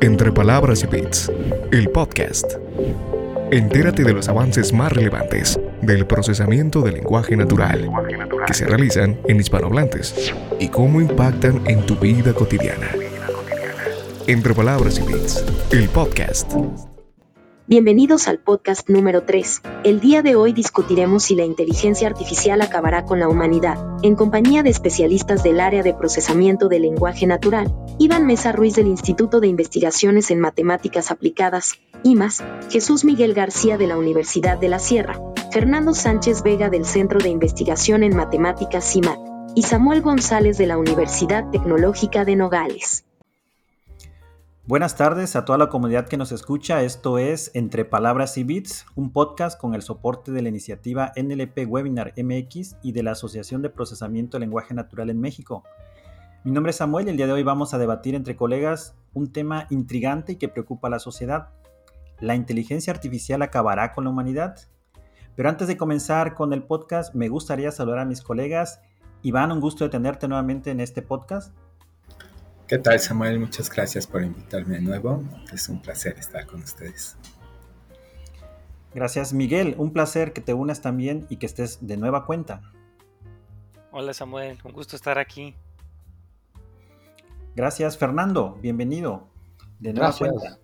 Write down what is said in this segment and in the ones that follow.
Entre Palabras y Bits, el podcast. Entérate de los avances más relevantes del procesamiento del lenguaje natural que se realizan en hispanohablantes y cómo impactan en tu vida cotidiana. Entre Palabras y Bits, el podcast. Bienvenidos al podcast número 3. El día de hoy discutiremos si la inteligencia artificial acabará con la humanidad, en compañía de especialistas del área de procesamiento del lenguaje natural, Iván Mesa Ruiz del Instituto de Investigaciones en Matemáticas Aplicadas, IMAS, Jesús Miguel García de la Universidad de la Sierra, Fernando Sánchez Vega del Centro de Investigación en Matemáticas CIMAT, y Samuel González de la Universidad Tecnológica de Nogales. Buenas tardes a toda la comunidad que nos escucha. Esto es Entre Palabras y Bits, un podcast con el soporte de la iniciativa NLP Webinar MX y de la Asociación de Procesamiento de Lenguaje Natural en México. Mi nombre es Samuel y el día de hoy vamos a debatir entre colegas un tema intrigante y que preocupa a la sociedad. ¿La inteligencia artificial acabará con la humanidad? Pero antes de comenzar con el podcast, me gustaría saludar a mis colegas. Iván, un gusto de tenerte nuevamente en este podcast. ¿Qué tal Samuel? Muchas gracias por invitarme de nuevo. Es un placer estar con ustedes. Gracias Miguel, un placer que te unas también y que estés de nueva cuenta. Hola Samuel, un gusto estar aquí. Gracias Fernando, bienvenido. De nueva Gracias. cuenta.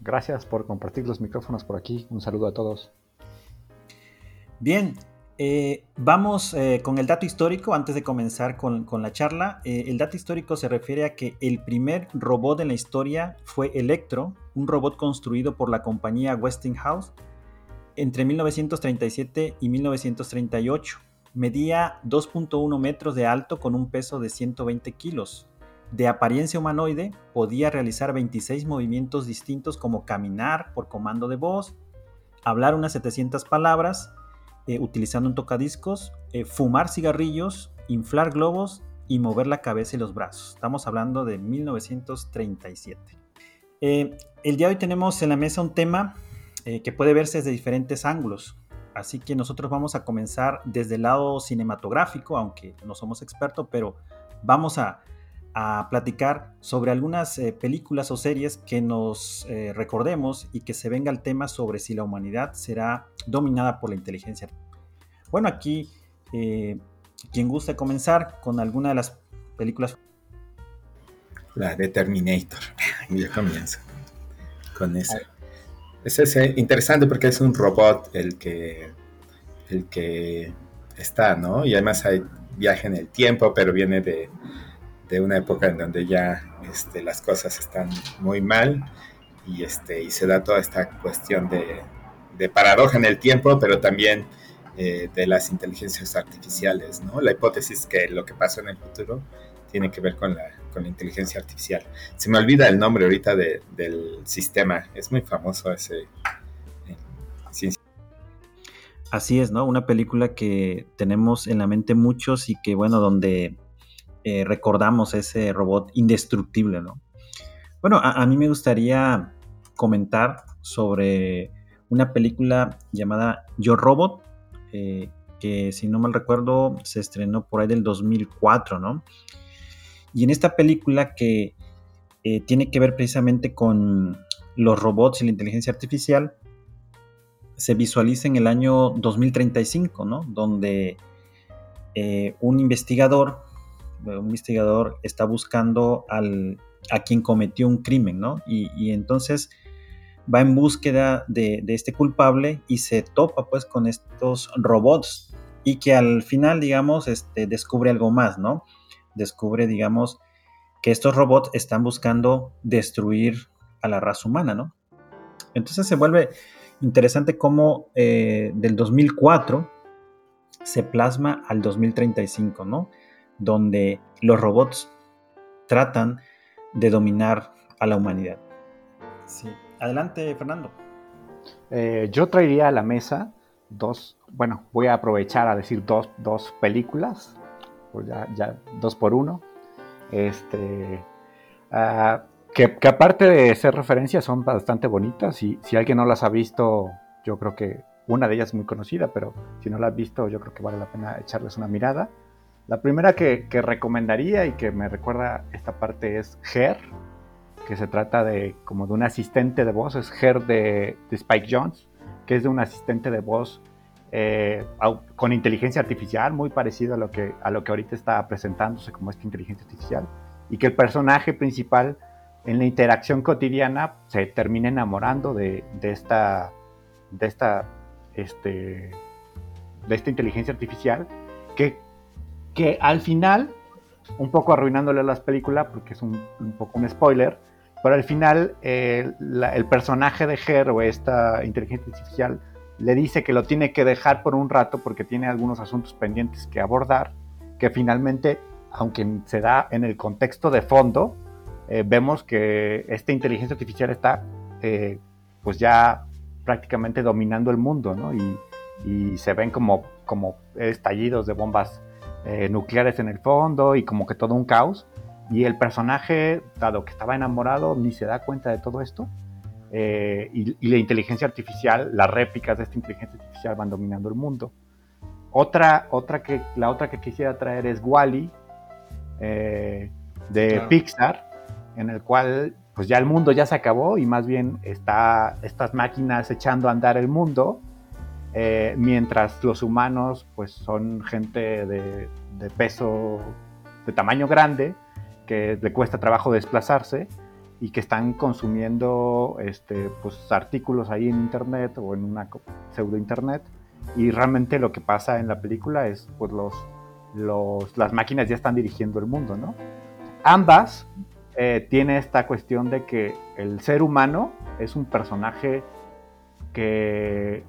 Gracias por compartir los micrófonos por aquí. Un saludo a todos. Bien, eh, vamos eh, con el dato histórico antes de comenzar con, la charla. Eh, el dato histórico se refiere a que el primer robot en la historia fue Electro, un robot construido por la compañía Westinghouse entre 1937 y 1938. Medía 2.1 metros de alto con un peso de 120 kilos. De apariencia humanoide, podía realizar 26 movimientos distintos como caminar por comando de voz, hablar unas 700 palabras, eh, utilizando un tocadiscos, eh, fumar cigarrillos, inflar globos y mover la cabeza y los brazos. Estamos hablando de 1937. Eh, el día de hoy tenemos en la mesa un tema que puede verse desde diferentes ángulos. Así que nosotros vamos a comenzar desde el lado cinematográfico, aunque no somos expertos, pero vamos a, a platicar sobre algunas películas o series que nos recordemos y que se venga el tema sobre si la humanidad será dominada por la inteligencia. Bueno, aquí, eh, quien gusta comenzar con alguna de las películas. La de Terminator. Yo comienzo con esa. Es interesante porque es un robot el que, el que está, ¿no? Y además hay viaje en el tiempo, pero viene de, una época en donde ya este, las cosas están muy mal y, este, y se da toda esta cuestión de, de paradoja en el tiempo, pero también eh, de las inteligencias artificiales, ¿no? La hipótesis que lo que pasó en el futuro tiene que ver con la, con la inteligencia artificial. Se me olvida el nombre ahorita del sistema, es muy famoso ese. Eh, Así es, ¿no? Una película que tenemos en la mente muchos y que, bueno, donde eh, recordamos ese robot indestructible, ¿no? Bueno, a mí me gustaría comentar sobre una película llamada Yo Robot, eh, que si no mal recuerdo se estrenó por ahí del 2004, ¿no? Y en esta película que eh, tiene que ver precisamente con los robots y la inteligencia artificial, se visualiza en el año 2035, ¿no? Donde un investigador, un investigador está buscando al, a quien cometió un crimen, ¿no? y entonces va en búsqueda de, este culpable y se topa pues con estos robots y que al final, digamos, este, descubre algo más, ¿no? Descubre, digamos, que estos robots están buscando destruir a la raza humana, ¿no? Entonces se vuelve interesante cómo eh, del 2004 se plasma al 2035, ¿no? Donde los robots tratan de dominar a la humanidad. Sí. Adelante, Fernando. Eh, yo traería a la mesa dos, bueno, voy a aprovechar a decir dos, dos películas, pues ya, ya, dos por uno, este, ah, que, que, aparte de ser referencias son bastante bonitas y si alguien no las ha visto, yo creo que una de ellas es muy conocida, pero si no la has visto, yo creo que vale la pena echarles una mirada. La primera que, recomendaría y que me recuerda esta parte es Her, que se trata de como de un asistente de voz, es Her de, Spike Jones, que es de un asistente de voz eh, con inteligencia artificial, muy parecido a lo, que, a lo que ahorita está presentándose como esta inteligencia artificial, y que el personaje principal en la interacción cotidiana se termina enamorando de, de esta, de esta, este, de esta inteligencia artificial, que, que al final un poco arruinándole las películas porque es un, poco un spoiler, pero al final eh, el personaje de Her o esta inteligencia artificial le dice que lo tiene que dejar por un rato porque tiene algunos asuntos pendientes que abordar, que finalmente, aunque se da en el contexto de fondo, eh, vemos que esta inteligencia artificial está eh, pues ya prácticamente dominando el mundo, ¿no? Y, y se ven como, como estallidos de bombas eh, nucleares en el fondo y como que todo un caos. Y el personaje, dado que estaba enamorado, ni se da cuenta de todo esto. Eh, y, la inteligencia artificial, las réplicas de esta inteligencia artificial van dominando el mundo. Otra, otra que, la otra que quisiera traer es Wally, eh, de Pixar, en el cual pues ya el mundo ya se acabó y más bien está estas máquinas echando a andar el mundo eh, mientras los humanos pues son gente de, peso, de tamaño grande, que le cuesta trabajo desplazarse y que están consumiendo este, pues, artículos ahí en internet o en una pseudo internet y realmente lo que pasa en la película es pues los, las máquinas ya están dirigiendo el mundo, ¿no? Ambas eh, tiene esta cuestión de que el ser humano es un personaje que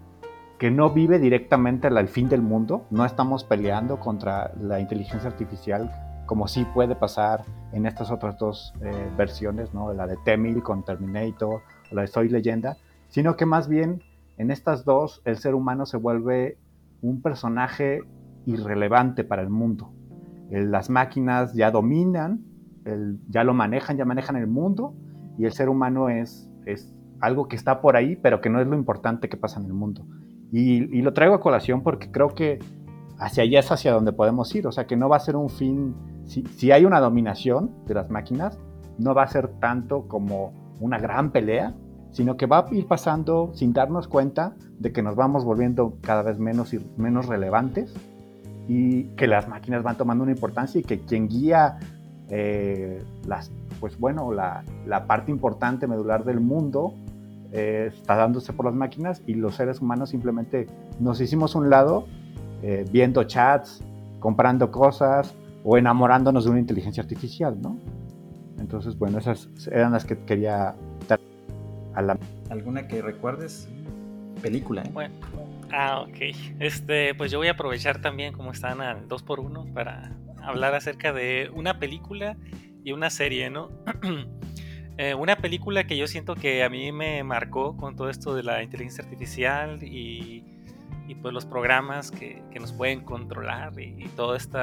que no vive directamente al fin del mundo, no estamos peleando contra la inteligencia artificial como sí puede pasar en estas otras dos eh, versiones, ¿no? la de Temil con Terminator la de Soy Leyenda, sino que más bien en estas dos el ser humano se vuelve un personaje irrelevante para el mundo. las máquinas ya dominan, ya lo manejan, ya manejan el mundo y el ser humano es, es algo que está por ahí, pero que no es lo importante que pasa en el mundo. Y, lo traigo a colación porque creo que hacia allá es hacia donde podemos ir. O sea, que no va a ser un fin, si, hay una dominación de las máquinas, no va a ser tanto como una gran pelea, sino que va a ir pasando sin darnos cuenta de que nos vamos volviendo cada vez menos y menos relevantes y que las máquinas van tomando una importancia y que quien guía eh, las, pues bueno, la, la parte importante medular del mundo eh, está dándose por las máquinas y los seres humanos simplemente nos hicimos un lado eh, viendo chats, comprando cosas o enamorándonos de una inteligencia artificial, ¿no? Entonces, bueno, esas eran las que quería dar a la... ¿Alguna que recuerdes? Película, ¿eh? Bueno, ah, ok. Este, pues yo voy a aprovechar también, como están al 2x1, para hablar acerca de una película y una serie, ¿no? Eh, una película que yo siento que a mí me marcó con todo esto de la inteligencia artificial y, pues los programas que, nos pueden controlar y, todo este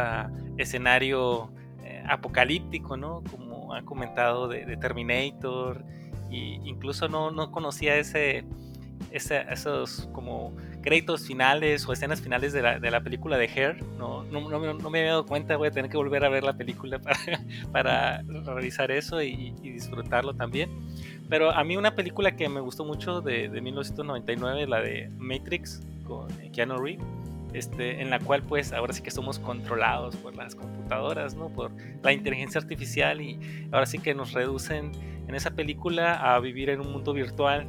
escenario eh, apocalíptico, ¿no? Como han comentado de, Terminator, y incluso no, no conocía ese, esos como créditos finales o escenas finales de la, de la película de Hair. No, no, no, me había dado cuenta, voy a tener que volver a ver la película para, para revisar eso y, disfrutarlo también. Pero a mí una película que me gustó mucho de, de 1999, la de Matrix con Keanu Reeves. Este, en la cual pues ahora sí que somos controlados por las computadoras, ¿no? Por la inteligencia artificial y ahora sí que nos reducen en esa película a vivir en un mundo virtual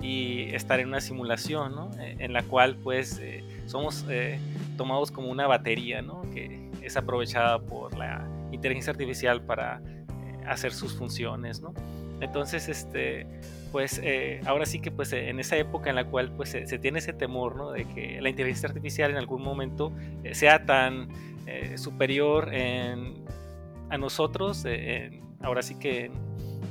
y estar en una simulación, ¿no? Eh, en la cual pues eh, somos eh, tomados como una batería, ¿no? Que es aprovechada por la inteligencia artificial para hacer sus funciones, ¿no? Entonces, este, pues ahora sí que pues en esa época en la cual pues se, tiene ese temor, ¿no? De que la inteligencia artificial en algún momento sea tan superior a nosotros, ahora sí que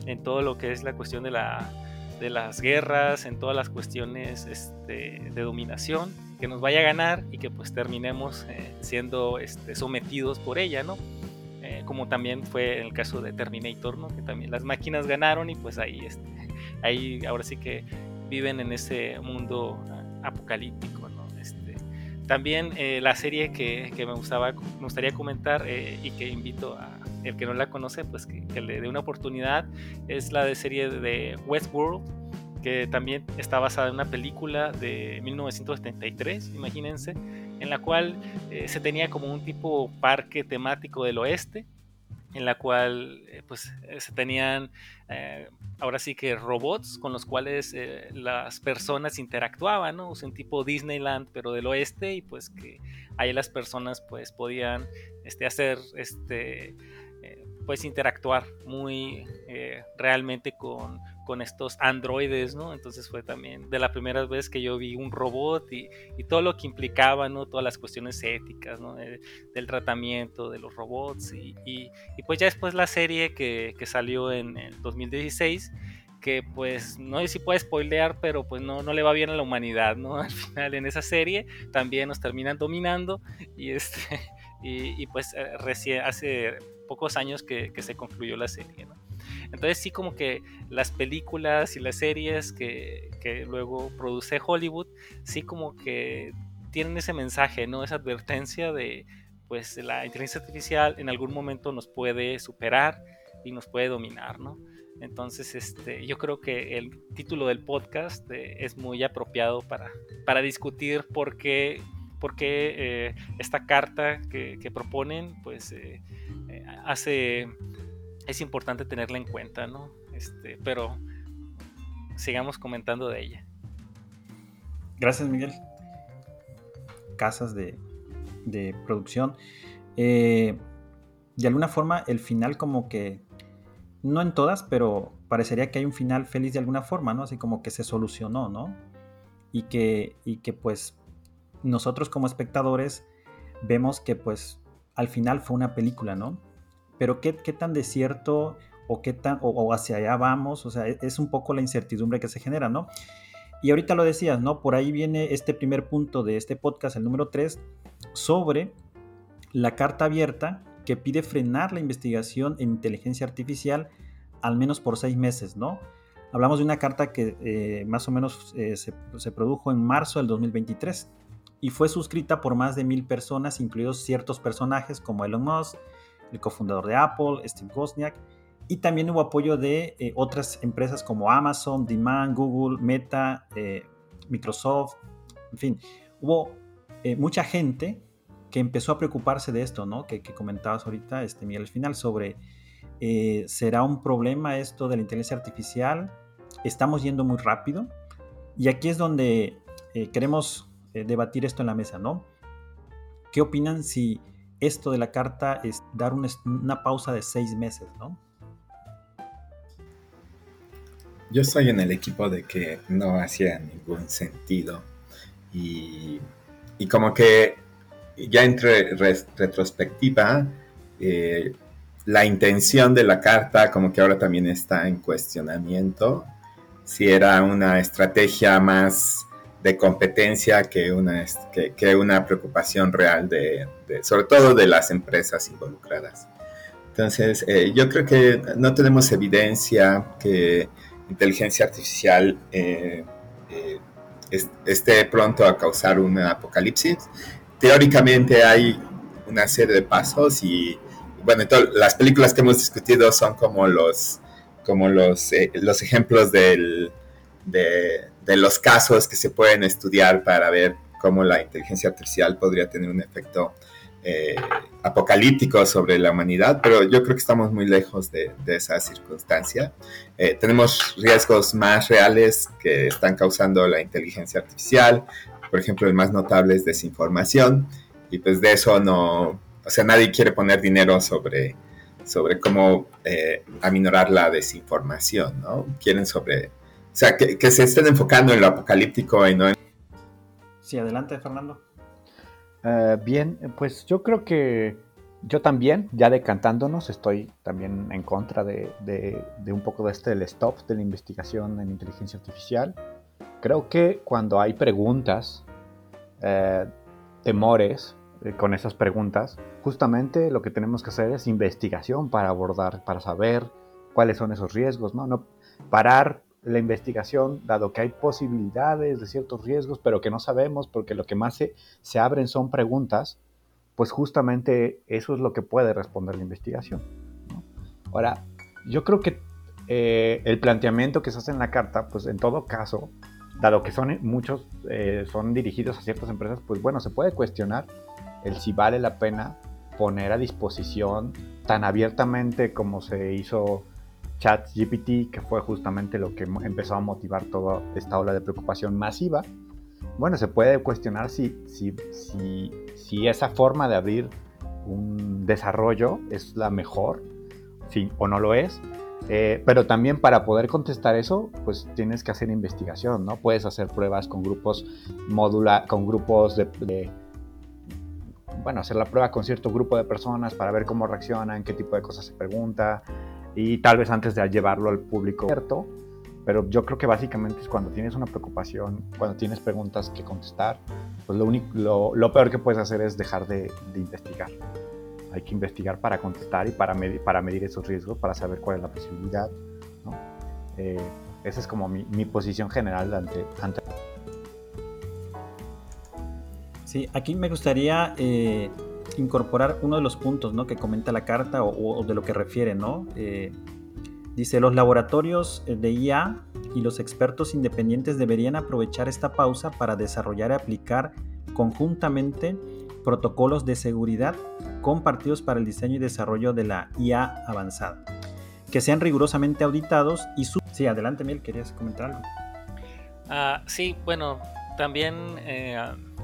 en todo lo que es la cuestión de la de las guerras, en todas las cuestiones este, de dominación, que nos vaya a ganar y que pues terminemos eh, siendo este, sometidos por ella, ¿no? Eh, como también fue el caso de Terminator, ¿no? Que también las máquinas ganaron y pues ahí, este, ahí ahora sí que viven en ese mundo ah, apocalíptico, también eh, la serie que, me, gustaba, me gustaría comentar eh, y que invito a el que no la conoce, pues que, que, le dé una oportunidad, es la de serie de Westworld, que también está basada en una película de 1973, imagínense, en la cual se tenía como un tipo parque temático del oeste, en la cual eh, pues eh, se tenían eh, ahora sí que robots con los cuales las personas interactuaban, ¿no? un tipo Disneyland pero del oeste y pues que ahí las personas pues podían este, hacer este pues interactuar muy realmente con con estos androides, ¿no? Entonces fue también de la primera vez que yo vi un robot y, todo lo que implicaba, ¿no? Todas las cuestiones éticas, ¿no? del tratamiento de los robots y, pues ya después la serie que, salió en el 2016 que pues no sé si puede spoilear, pero pues no, no le va bien a la humanidad, ¿no? Al final en esa serie también nos terminan dominando y este y, pues eh, recién hace pocos años que, que se concluyó la serie, ¿no? Entonces sí como que las películas y las series que, luego produce Hollywood, sí como que tienen ese mensaje, ¿no? Esa advertencia de pues la inteligencia artificial en algún momento nos puede superar y nos puede dominar, ¿no? Entonces, este, yo creo que el título del podcast eh, es muy apropiado para, para discutir por qué, por qué eh, esta carta que, proponen, pues, eh, hace es importante tenerla en cuenta, ¿no? Este, pero sigamos comentando de ella. Gracias, Miguel. Casas de, producción. Eh, de alguna forma, el final como que, no en todas, pero parecería que hay un final feliz de alguna forma, ¿no? Así como que se solucionó, ¿no? Y que, y que pues nosotros como espectadores vemos que pues al final fue una película, ¿no? Pero ¿qué, tan desierto o qué tan o, hacia allá vamos? O sea, e, es un poco la incertidumbre que se genera, ¿no? Y ahorita lo decías, ¿no? Por ahí viene este primer punto de este podcast, el número 3, sobre la carta abierta que pide frenar la investigación en inteligencia artificial al menos por seis meses, ¿no? Hablamos de una carta que eh, más o menos eh, se, se, produjo en marzo del 2023 y fue suscrita por más de mil personas, incluidos ciertos personajes como Elon Musk, el cofundador de Apple, Steve Wozniak, y también hubo apoyo de eh, otras empresas como Amazon, Demand, Google, Meta, eh, Microsoft, en fin, hubo eh, mucha gente que empezó a preocuparse de esto, ¿no? Que, comentabas ahorita, este, Miguel, al final, sobre ¿será un problema esto de la inteligencia artificial? Estamos yendo muy rápido. Y aquí es donde queremos debatir esto en la mesa, ¿no? ¿Qué opinan si esto de la carta es dar una pausa de seis meses, ¿no? Yo estoy en el equipo de que no hacía ningún sentido y, como que ya entre retrospectiva, eh, la intención de la carta como que ahora también está en cuestionamiento, si era una estrategia más de competencia que una, que, una preocupación real de, sobre todo de las empresas involucradas. Entonces, eh, yo creo que no tenemos evidencia que inteligencia artificial eh, eh, esté pronto a causar un apocalipsis. Teóricamente hay una serie de pasos y, bueno, las películas que hemos discutido son como los, como los, los ejemplos del, de, de los casos que se pueden estudiar para ver cómo la inteligencia artificial podría tener un efecto eh, apocalíptico sobre la humanidad, pero yo creo que estamos muy lejos de, esa circunstancia. Eh, tenemos riesgos más reales que están causando la inteligencia artificial, por ejemplo, el más notable es desinformación, y pues de eso no, o sea, nadie quiere poner dinero sobre, sobre cómo eh, aminorar la desinformación, ¿no? Quieren sobre o sea, que, se estén enfocando en lo apocalíptico y no en... Sí, adelante, Fernando. Eh, bien, pues yo creo que yo también, ya decantándonos, estoy también en contra de, un poco de este el stop de la investigación en inteligencia artificial. Creo que cuando hay preguntas, eh, temores eh, con esas preguntas, justamente lo que tenemos que hacer es investigación para abordar, para saber cuáles son esos riesgos, ¿no? no parar la investigación, dado que hay posibilidades de ciertos riesgos, pero que no sabemos, porque lo que más se, se abren son preguntas, pues justamente eso es lo que puede responder la investigación. Ahora, yo creo que eh, el planteamiento que se hace en la carta, pues en todo caso, dado que son muchos, eh, son dirigidos a ciertas empresas, pues bueno, se puede cuestionar el si vale la pena poner a disposición tan abiertamente como se hizo ChatGPT, que fue justamente lo que empezó a motivar toda esta ola de preocupación masiva. Bueno, se puede cuestionar si, si, si, esa forma de abrir un desarrollo es la mejor, o no lo es. Eh, pero también para poder contestar eso, pues tienes que hacer investigación, ¿no? Puedes hacer pruebas con grupos módula, con grupos de, bueno, hacer la prueba con cierto grupo de personas para ver cómo reaccionan, qué tipo de cosas se pregunta y tal vez antes de llevarlo al público abierto. Pero yo creo que básicamente es cuando tienes una preocupación, cuando tienes preguntas que contestar, pues lo, único, lo, peor que puedes hacer es dejar de, investigar. Hay que investigar para contestar y para medir, para medir esos riesgos, para saber cuál es la posibilidad. Eh, esa es como mi, mi posición general ante, ante Sí, aquí me gustaría eh, incorporar uno de los puntos ¿no? que comenta la carta o, de lo que refiere. ¿no? Eh, dice, los laboratorios eh, de IA y los expertos independientes deberían aprovechar esta pausa para desarrollar y aplicar conjuntamente protocolos de seguridad compartidos para el diseño y desarrollo de la IA avanzada, que sean rigurosamente auditados y. Sí, adelante, Miel, ¿querías comentar algo? Ah, sí, bueno, también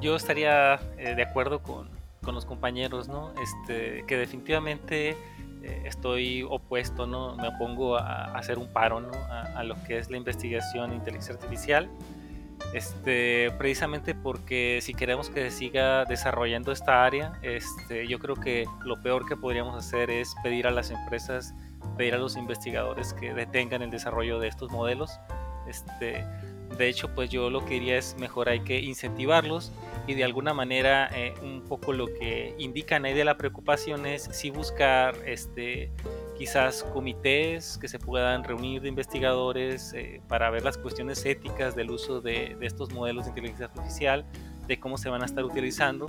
yo estaría eh, de acuerdo con, con, los compañeros, ¿no? Este, que definitivamente eh, estoy opuesto, ¿no? Me opongo a, hacer un paro, ¿no? A, lo que es la investigación en inteligencia artificial. Este, precisamente porque si queremos que se siga desarrollando esta área, este, yo creo que lo peor que podríamos hacer es pedir a las empresas, pedir a los investigadores que detengan el desarrollo de estos modelos. Este, de hecho, pues yo lo que diría es mejor hay que incentivarlos y de alguna manera eh, un poco lo que indican ahí de la preocupación es si buscar este, quizás comités que se puedan reunir de investigadores eh, para ver las cuestiones éticas del uso de, estos modelos de inteligencia artificial, de cómo se van a estar utilizando,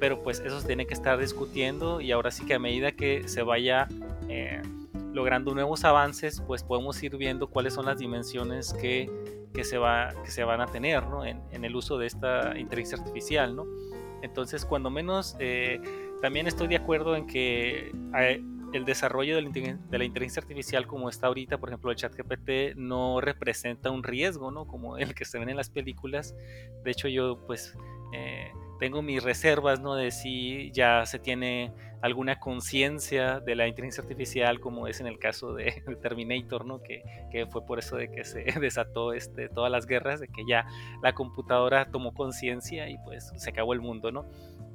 pero pues eso se tiene que estar discutiendo y ahora sí que a medida que se vaya... Eh, logrando nuevos avances, pues podemos ir viendo cuáles son las dimensiones que que se, va, que se van a tener en, el uso de esta inteligencia artificial. ¿no? Entonces, cuando menos, eh, también estoy de acuerdo en que eh, el desarrollo de la, inteligencia artificial como está ahorita, por ejemplo, el chat GPT, no representa un riesgo, ¿no? Como el que se ven en las películas. De hecho, yo pues eh, tengo mis reservas, ¿no? De si ya se tiene alguna conciencia de la inteligencia artificial, como es en el caso de, Terminator, ¿no? Que, que, fue por eso de que se desató este, todas las guerras, de que ya la computadora tomó conciencia y pues se acabó el mundo, ¿no?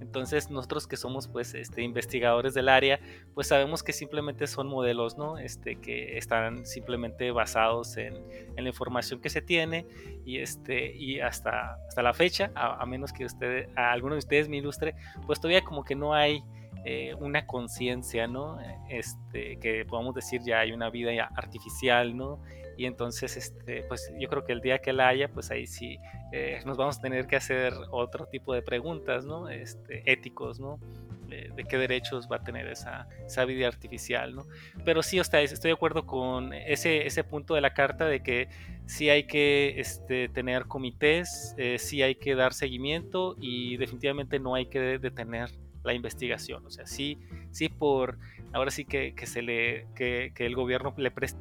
Entonces nosotros que somos pues este, investigadores del área, pues sabemos que simplemente son modelos, ¿no? Este, que están simplemente basados en, en la información que se tiene y, este, y hasta, hasta la fecha, a, a menos que usted, a alguno de ustedes me ilustre, pues todavía como que no hay eh, una conciencia, ¿no? Este, que podamos decir ya hay una vida artificial, ¿no? Y entonces, este, pues yo creo que el día que la haya, pues ahí sí eh, nos vamos a tener que hacer otro tipo de preguntas, ¿no? Este, éticos, ¿no? De, qué derechos va a tener esa, vida artificial, ¿no? Pero sí, estoy de acuerdo con ese, punto de la carta de que sí hay que este, tener comités, eh, sí hay que dar seguimiento y definitivamente no hay que detener la investigación. O sea, sí, sí por, ahora sí que, se le, que, el gobierno le preste.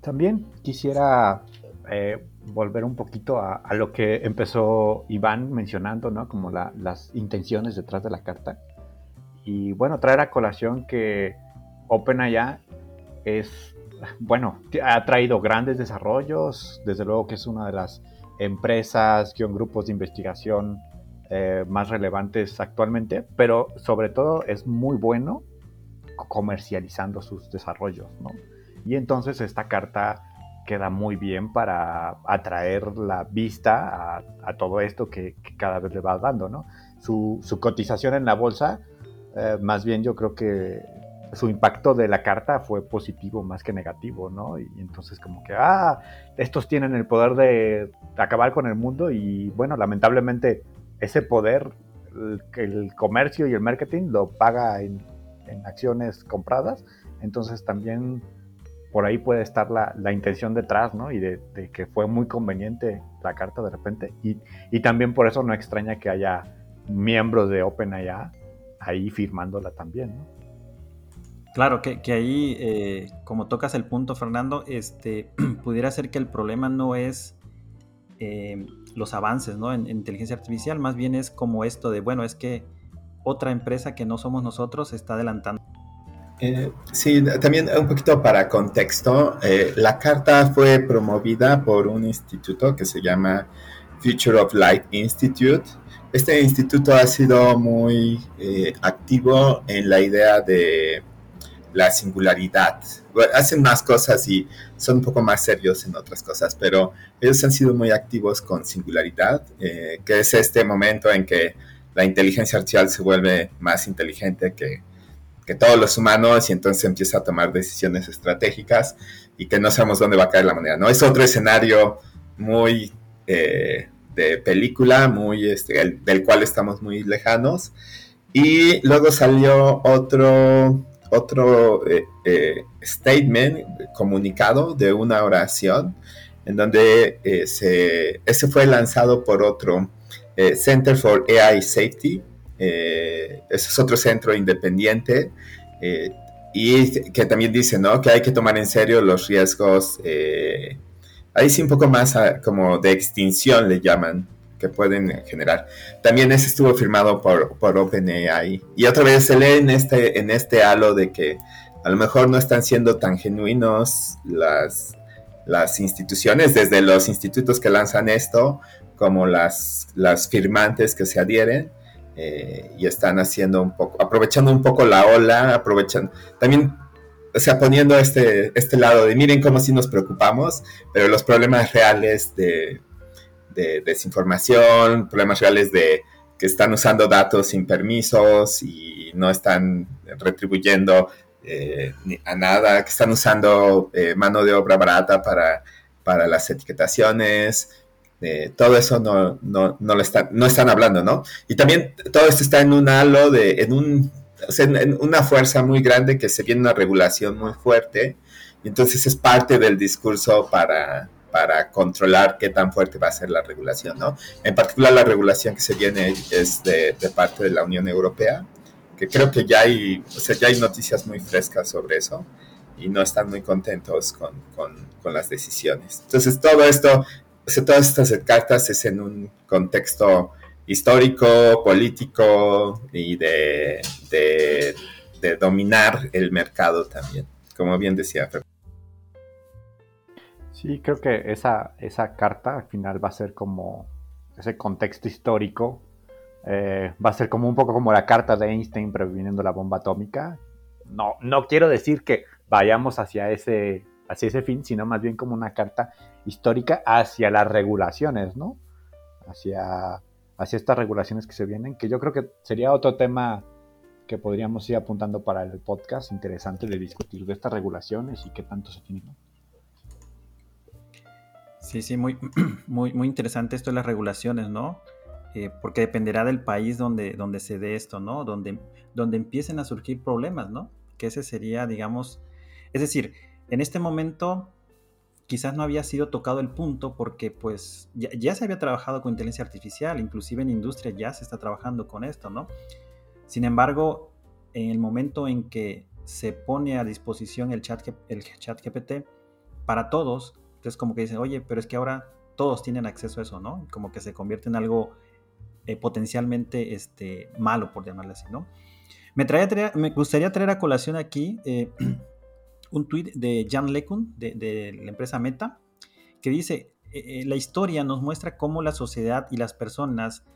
También quisiera eh, volver un poquito a, lo que empezó Iván mencionando, ¿no? Como las intenciones detrás de la carta. Y bueno, traer a colación que OpenAI es, bueno, ha traído grandes desarrollos, desde luego que es una de las empresas, grupos de investigación eh, más relevantes actualmente, pero sobre todo es muy bueno comercializando sus desarrollos, ¿no? Y entonces esta carta queda muy bien para atraer la vista a, todo esto que, cada vez le va dando, ¿no? Su, cotización en la bolsa, eh, más bien yo creo que su impacto de la carta fue positivo más que negativo, ¿no? Y entonces como que, ah, estos tienen el poder de acabar con el mundo y bueno, lamentablemente ese poder, el, el comercio y el marketing lo paga en, acciones compradas, entonces también por ahí puede estar la, intención detrás, ¿no? Y de, que fue muy conveniente la carta de repente. Y, también por eso no extraña que haya miembros de OpenAI ahí firmándola también, ¿no? Claro, que, ahí, eh, como tocas el punto, Fernando, este, pudiera ser que el problema no es eh, los avances ¿no? En, inteligencia artificial, más bien es como esto de, bueno, es que otra empresa que no somos nosotros está adelantando. Eh, sí, también un poquito para contexto, la carta fue promovida por un instituto que se llama Future of Light Institute. Este instituto ha sido muy activo en la idea de la singularidad. hacen más cosas y son un poco más serios en otras cosas, pero ellos han sido muy activos con singularidad, eh, que es este momento en que la inteligencia artificial se vuelve más inteligente que, que todos los humanos y entonces empieza a tomar decisiones estratégicas y que no sabemos dónde va a caer la moneda. ¿no? Es otro escenario muy eh, de película, muy, este, del cual estamos muy lejanos. Y luego salió otro otro eh, eh, statement, comunicado de una oración, en donde eh, se, ese fue lanzado por otro Center for AI Safety, ese es otro centro independiente, y que también dice ¿no? que hay que tomar en serio los riesgos, ahí sí un poco más ah, como de extinción le llaman, que pueden generar. También ese estuvo firmado por, por OpenAI. Y otra vez se lee en este, en este halo de que a lo mejor no están siendo tan genuinos las, las instituciones, desde los institutos que lanzan esto, como las, las firmantes que se adhieren. Eh, y están haciendo un poco, aprovechando un poco la ola, aprovechan, también o sea, poniendo este, este lado de miren cómo sí nos preocupamos, pero los problemas reales de, de desinformación, problemas reales de que están usando datos sin permisos y no están retribuyendo eh, a nada, que están usando eh, mano de obra barata para, para las etiquetaciones. Eh, todo eso no, no, no, lo están, no están hablando, ¿no? Y también todo esto está en un halo de, en, un, en una fuerza muy grande que se viene una regulación muy fuerte. Entonces es parte del discurso para, para controlar qué tan fuerte va a ser la regulación, ¿no? En particular la regulación que se viene es de, parte de la Unión Europea, que creo que ya hay, o sea, ya hay noticias muy frescas sobre eso y no están muy contentos con, con, las decisiones. Entonces todo esto, o sea, todas estas cartas es en un contexto histórico, político y de, de, de dominar el mercado también, como bien decía Fernando. Sí, creo que esa, esa carta al final va a ser como ese contexto histórico. Eh, va a ser como un poco como la carta de Einstein previniendo la bomba atómica. No, no quiero decir que vayamos hacia ese, hacia ese fin, sino más bien como una carta histórica hacia las regulaciones, ¿no? Hacia, hacia estas regulaciones que se vienen, que yo creo que sería otro tema que podríamos ir apuntando para el podcast interesante de discutir de estas regulaciones y qué tanto se tienen. Sí, sí, muy, muy, muy interesante esto de las regulaciones, ¿no? Eh, porque dependerá del país donde, donde se dé esto, ¿no? Donde, donde empiecen a surgir problemas, ¿no? Que ese sería, digamos, es decir, en este momento quizás no había sido tocado el punto porque pues ya, ya, se había trabajado con inteligencia artificial, inclusive en industria ya se está trabajando con esto, ¿no? Sin embargo, en el momento en que se pone a disposición el chat, el chat GPT para todos, entonces como que dicen, oye, pero es que ahora todos tienen acceso a eso, ¿no? Como que se convierte en algo eh, potencialmente este, malo, por llamarlo así, ¿no? Me, me gustaría traer a colación aquí eh, un tweet de Jan LeCun, de, la empresa Meta, que dice, eh, la historia nos muestra cómo la sociedad y las personas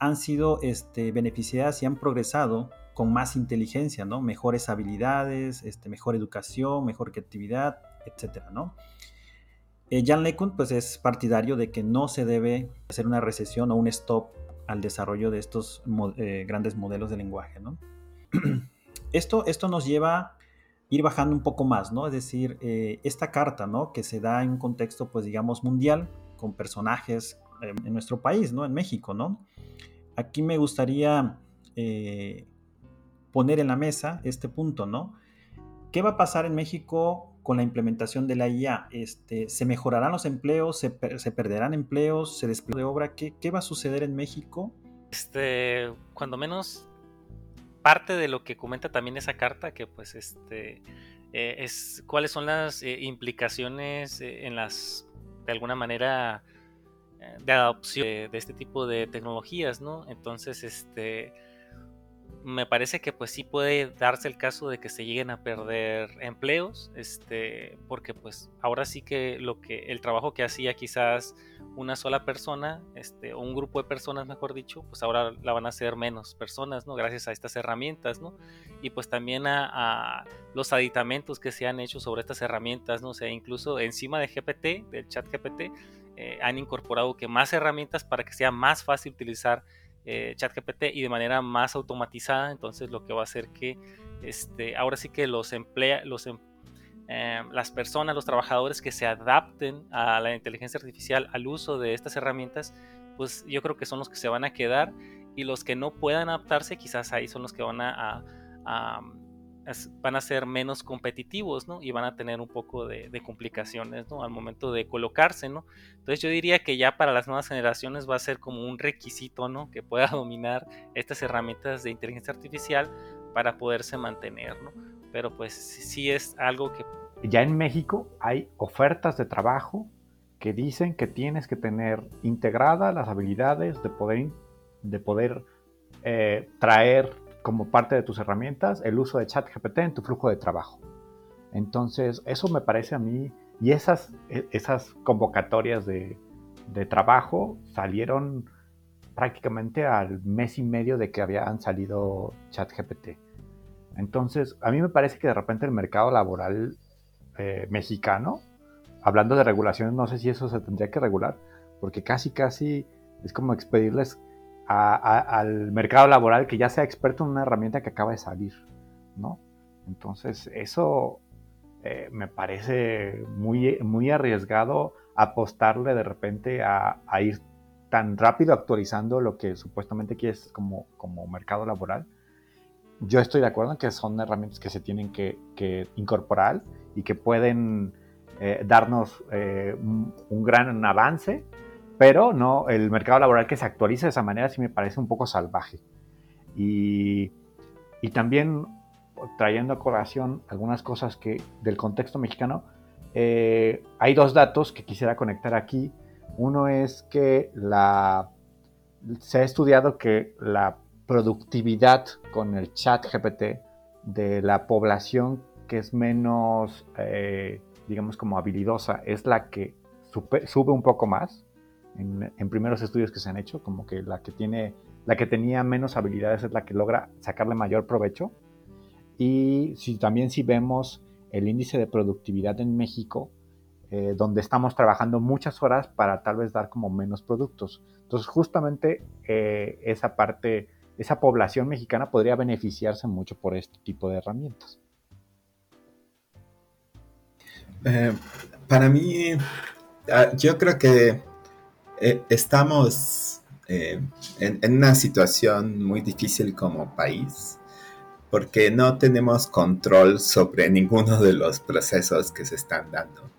han sido este, beneficiadas y han progresado con más inteligencia, ¿no? Mejores habilidades, este, mejor educación, mejor creatividad, etcétera, ¿no? Eh, Jan LeCun pues, es partidario de que no se debe hacer una recesión o un stop al desarrollo de estos eh, grandes modelos de lenguaje. esto, esto nos lleva a ir bajando un poco más, ¿no? Es decir, eh, esta carta, ¿no? Que se da en un contexto, pues digamos, mundial, con personajes en nuestro país, ¿no? En México, ¿no? Aquí me gustaría eh, poner en la mesa este punto, ¿no? ¿Qué va a pasar en México con la implementación de la IA? Este, ¿Se mejorarán los empleos? ¿Se, perderán empleos? ¿Se despliegará de obra? ¿Qué, ¿Qué, va a suceder en México? Este, cuando menos parte de lo que comenta también esa carta, que pues este, eh, es cuáles son las eh, implicaciones en las, de alguna manera, de adopción de, este tipo de tecnologías, ¿no? Entonces, este, me parece que pues sí puede darse el caso de que se lleguen a perder empleos, este, porque pues ahora sí que lo que el trabajo que hacía quizás una sola persona, este, o un grupo de personas, mejor dicho, pues ahora la van a hacer menos personas, ¿no? Gracias a estas herramientas, ¿no? Y pues también a, los aditamentos que se han hecho sobre estas herramientas, ¿no? O sea, incluso encima de GPT, del chat GPT, eh, han incorporado que más herramientas para que sea más fácil utilizar eh, ChatGPT y de manera más automatizada. Entonces lo que va a hacer que este, ahora sí que los emplea, los, em, eh, las personas, los trabajadores que se adapten a la inteligencia artificial, al uso de estas herramientas, pues yo creo que son los que se van a quedar y los que no puedan adaptarse, quizás ahí son los que van a van a ser menos competitivos, ¿no? Y van a tener un poco de, complicaciones, ¿no? Al momento de colocarse, ¿no? Entonces yo diría que ya para las nuevas generaciones va a ser como un requisito, ¿no? Que pueda dominar estas herramientas de inteligencia artificial para poderse mantener, ¿no? Pero pues sí es algo que... Ya en México hay ofertas de trabajo que dicen que tienes que tener integradas las habilidades de poder, de poder eh, traer como parte de tus herramientas el uso de ChatGPT en tu flujo de trabajo. Entonces, eso me parece a mí, y esas, e, esas convocatorias de, trabajo salieron prácticamente al mes y medio de que habían salido ChatGPT. Entonces, a mí me parece que de repente el mercado laboral eh, mexicano, hablando de regulaciones, no sé si eso se tendría que regular, porque casi, casi es como expedirles al mercado laboral que ya sea experto en una herramienta que acaba de salir, ¿no? Entonces, eso eh, me parece muy, muy arriesgado apostarle de repente a, ir tan rápido actualizando lo que supuestamente quieres como, como mercado laboral. Yo estoy de acuerdo en que son herramientas que se tienen que, incorporar y que pueden eh, darnos eh, un, gran avance, pero no, el mercado laboral que se actualiza de esa manera sí me parece un poco salvaje. Y, también trayendo a colación algunas cosas que del contexto mexicano, eh, hay dos datos que quisiera conectar aquí. Uno es que la, se ha estudiado que la productividad con el chat GPT de la población que es menos, eh, digamos, como habilidosa, es la que sube un poco más en, primeros estudios que se han hecho, como que la que tiene, la que tenía menos habilidades es la que logra sacarle mayor provecho. Y si también si vemos el índice de productividad en México, eh, donde estamos trabajando muchas horas para tal vez dar como menos productos. Entonces justamente eh, esa parte, esa población mexicana podría beneficiarse mucho por este tipo de herramientas. Eh, para mí, ah, yo creo que eh, estamos eh, en, una situación muy difícil como país porque no tenemos control sobre ninguno de los procesos que se están dando.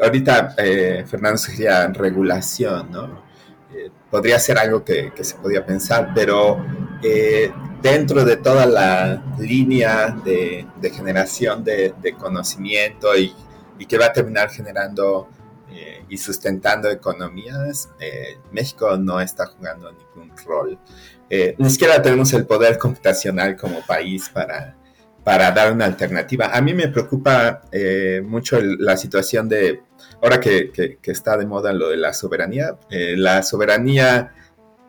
Ahorita eh, Fernando sugería regulación, ¿no? podría ser algo que, se podía pensar, pero dentro de toda la línea de, generación de, conocimiento y, y, que va a terminar generando y sustentando economías, eh, México no está jugando ningún rol. Eh, ni siquiera tenemos el poder computacional como país para, para dar una alternativa. A mí me preocupa eh, mucho la situación de, ahora que, que, está de moda lo de la soberanía, la soberanía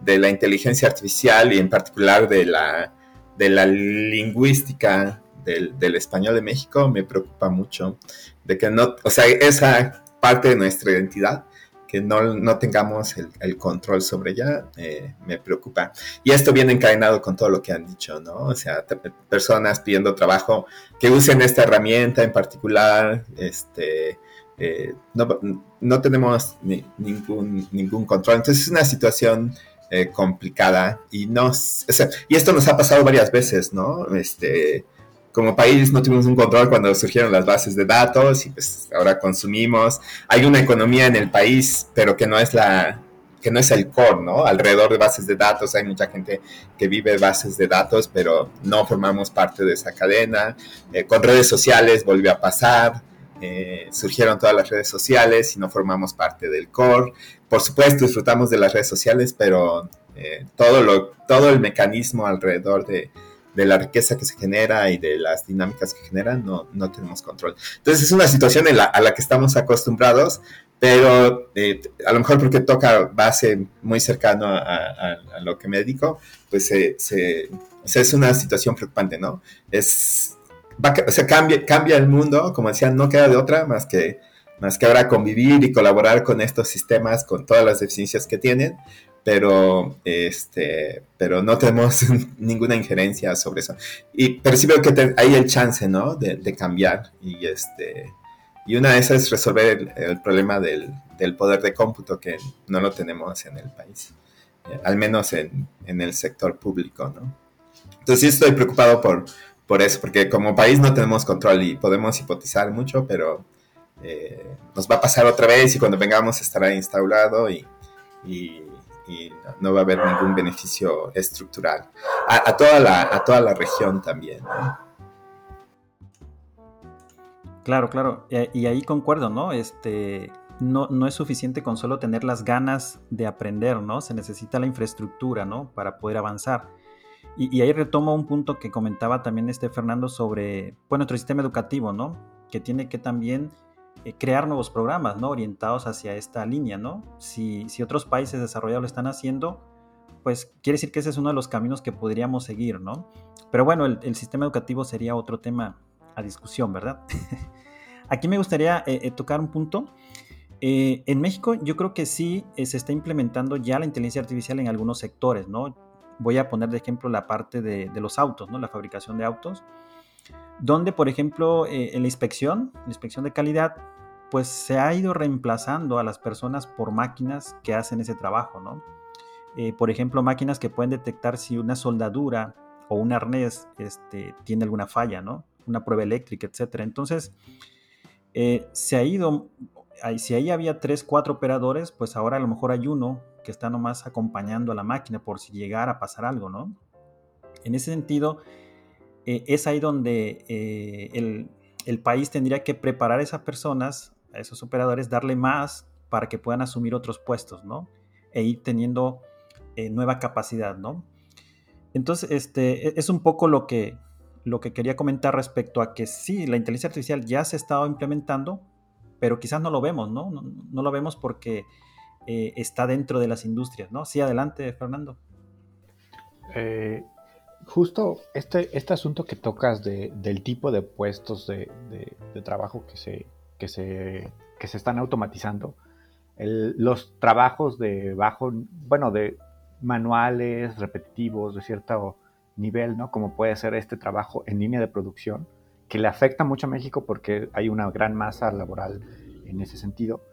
de la inteligencia artificial y en particular de la, de la lingüística del, del, español de México me preocupa mucho, de que no, o sea, esa parte de nuestra identidad que no, no tengamos el, control sobre ella eh, me preocupa. Y esto viene encadenado con todo lo que han dicho, ¿no? O sea, personas pidiendo trabajo que usen esta herramienta en particular, este, eh, no, no, tenemos ningún, ningún control. Entonces es una situación eh, complicada y, no, y esto nos ha pasado varias veces, ¿no? Este, como país no tuvimos un control cuando surgieron las bases de datos y pues ahora consumimos. Hay una economía en el país, pero que no es la que no es el core, ¿no? Alrededor de bases de datos hay mucha gente que vive bases de datos, pero no formamos parte de esa cadena. Eh, con redes sociales volvió a pasar. Eh, surgieron todas las redes sociales y no formamos parte del core. Por supuesto, disfrutamos de las redes sociales, pero eh, todo, lo, todo el mecanismo alrededor de, de la riqueza que se genera y de las dinámicas que generan, no, no tenemos control. Entonces es una situación a la que estamos acostumbrados, pero eh, a lo mejor porque toca base muy cercano a, lo que me dedico, pues es una situación preocupante, ¿no? Es, o sea, cambia, cambia el mundo, como decía, no queda de otra más que, más que ahora convivir y colaborar con estos sistemas, con todas las deficiencias que tienen, pero este pero no tenemos ninguna injerencia sobre eso. Y percibo que hay el chance no de, cambiar y este y una de esas es resolver el, problema del, poder de cómputo que no lo tenemos en el país eh, al menos en, el sector público no entonces sí estoy preocupado por por eso porque como país no tenemos control y podemos hipotizar mucho pero eh, nos va a pasar otra vez y cuando vengamos estará instaurado y y no va a haber ningún beneficio estructural. A, toda, la, a toda la región también. Claro, claro. Y, ahí concuerdo, ¿no? Este, no, no es suficiente con solo tener las ganas de aprender, ¿no? Se necesita la infraestructura, ¿no? Para poder avanzar. Y, y ahí retomo un punto que comentaba también este Fernando sobre, bueno, nuestro sistema educativo, ¿no? Que tiene que también crear nuevos programas, ¿no? Orientados hacia esta línea, ¿no? Si, otros países desarrollados lo están haciendo, pues quiere decir que ese es uno de los caminos que podríamos seguir, ¿no? Pero bueno, el, sistema educativo sería otro tema a discusión, ¿verdad? Aquí me gustaría eh, eh, tocar un punto. en México yo creo que sí se está implementando ya la inteligencia artificial en algunos sectores, ¿no? Voy a poner de ejemplo la parte de, de los autos, ¿no? La fabricación de autos donde, por ejemplo, en la inspección, la inspección de calidad, pues se ha ido reemplazando a las personas por máquinas que hacen ese trabajo, ¿no? Eh, por ejemplo, máquinas que pueden detectar si una soldadura o un arnés este, tiene alguna falla, ¿no? Una prueba eléctrica, etc. Entonces, eh, se ha ido, si ahí había tres, cuatro operadores, pues ahora a lo mejor hay uno que está nomás acompañando a la máquina por si llegara a pasar algo, ¿no? En ese sentido, eh, es ahí donde el, el, país tendría que preparar a esas personas a esos operadores, darle más para que puedan asumir otros puestos, ¿no? E ir teniendo eh, nueva capacidad, ¿no? Entonces, este, e, es un poco lo que, lo que quería comentar respecto a que sí, la inteligencia artificial ya se ha estado implementando, pero quizás no lo vemos, ¿no? No, lo vemos porque eh, está dentro de las industrias, ¿no? Sí, adelante, Fernando. Eh, justo este, este asunto que tocas del tipo de puestos de trabajo que se, que se, que se están automatizando. los trabajos de bajo, bueno, de manuales, repetitivos, de cierto nivel, ¿no? Como puede ser este trabajo en línea de producción, que le afecta mucho a México porque hay una gran masa laboral en ese sentido.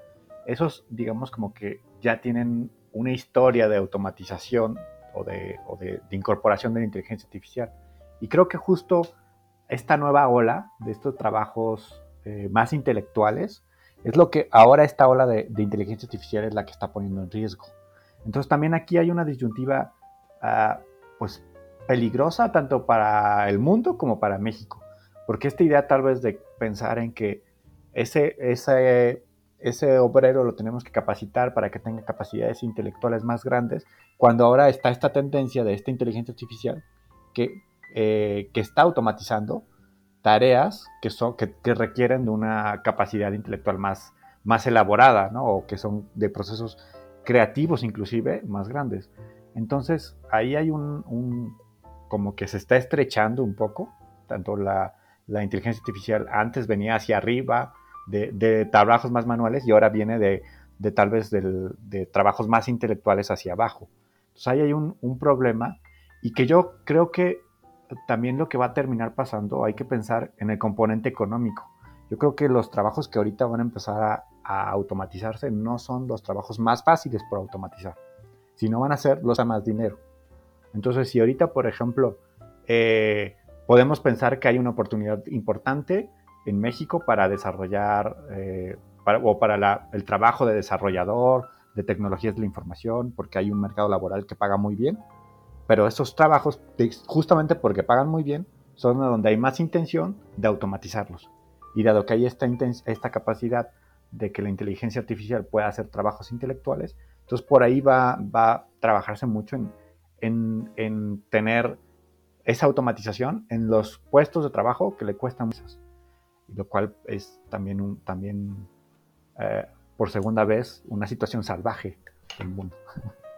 Esos, digamos, como que ya tienen una historia de automatización o de, o de, incorporación de la inteligencia artificial. Y creo que justo esta nueva ola de estos trabajos eh, más intelectuales, es lo que ahora esta ola de, inteligencia artificial es la que está poniendo en riesgo. Entonces también aquí hay una disyuntiva ah, pues peligrosa tanto para el mundo como para México, porque esta idea tal vez de pensar en que ese, ese, ese obrero lo tenemos que capacitar para que tenga capacidades intelectuales más grandes, cuando ahora está esta tendencia de esta inteligencia artificial que, eh, que está automatizando tareas que, son, que, requieren de una capacidad intelectual más, más elaborada, ¿no? O que son de procesos creativos inclusive más grandes. Entonces, ahí hay un, como que se está estrechando un poco, tanto la, inteligencia artificial antes venía hacia arriba de, trabajos más manuales y ahora viene de de tal vez de trabajos más intelectuales hacia abajo. Entonces ahí hay un, un problema y que yo creo que también lo que va a terminar pasando, hay que pensar en el componente económico. Yo creo que los trabajos que ahorita van a empezar a, automatizarse no son los trabajos más fáciles por automatizar, sino van a ser los a más dinero. Entonces, si ahorita, por ejemplo, eh, podemos pensar que hay una oportunidad importante en México para desarrollar eh, o para el trabajo de desarrollador, de tecnologías de la información, porque hay un mercado laboral que paga muy bien, pero esos trabajos, justamente porque pagan muy bien, son donde hay más intención de automatizarlos. Y dado que hay esta, capacidad de que la inteligencia artificial pueda hacer trabajos intelectuales, entonces por ahí va, a trabajarse mucho en, en, tener esa automatización en los puestos de trabajo que le cuestan muchas. Lo cual es también, eh, por segunda vez, una situación salvaje del mundo.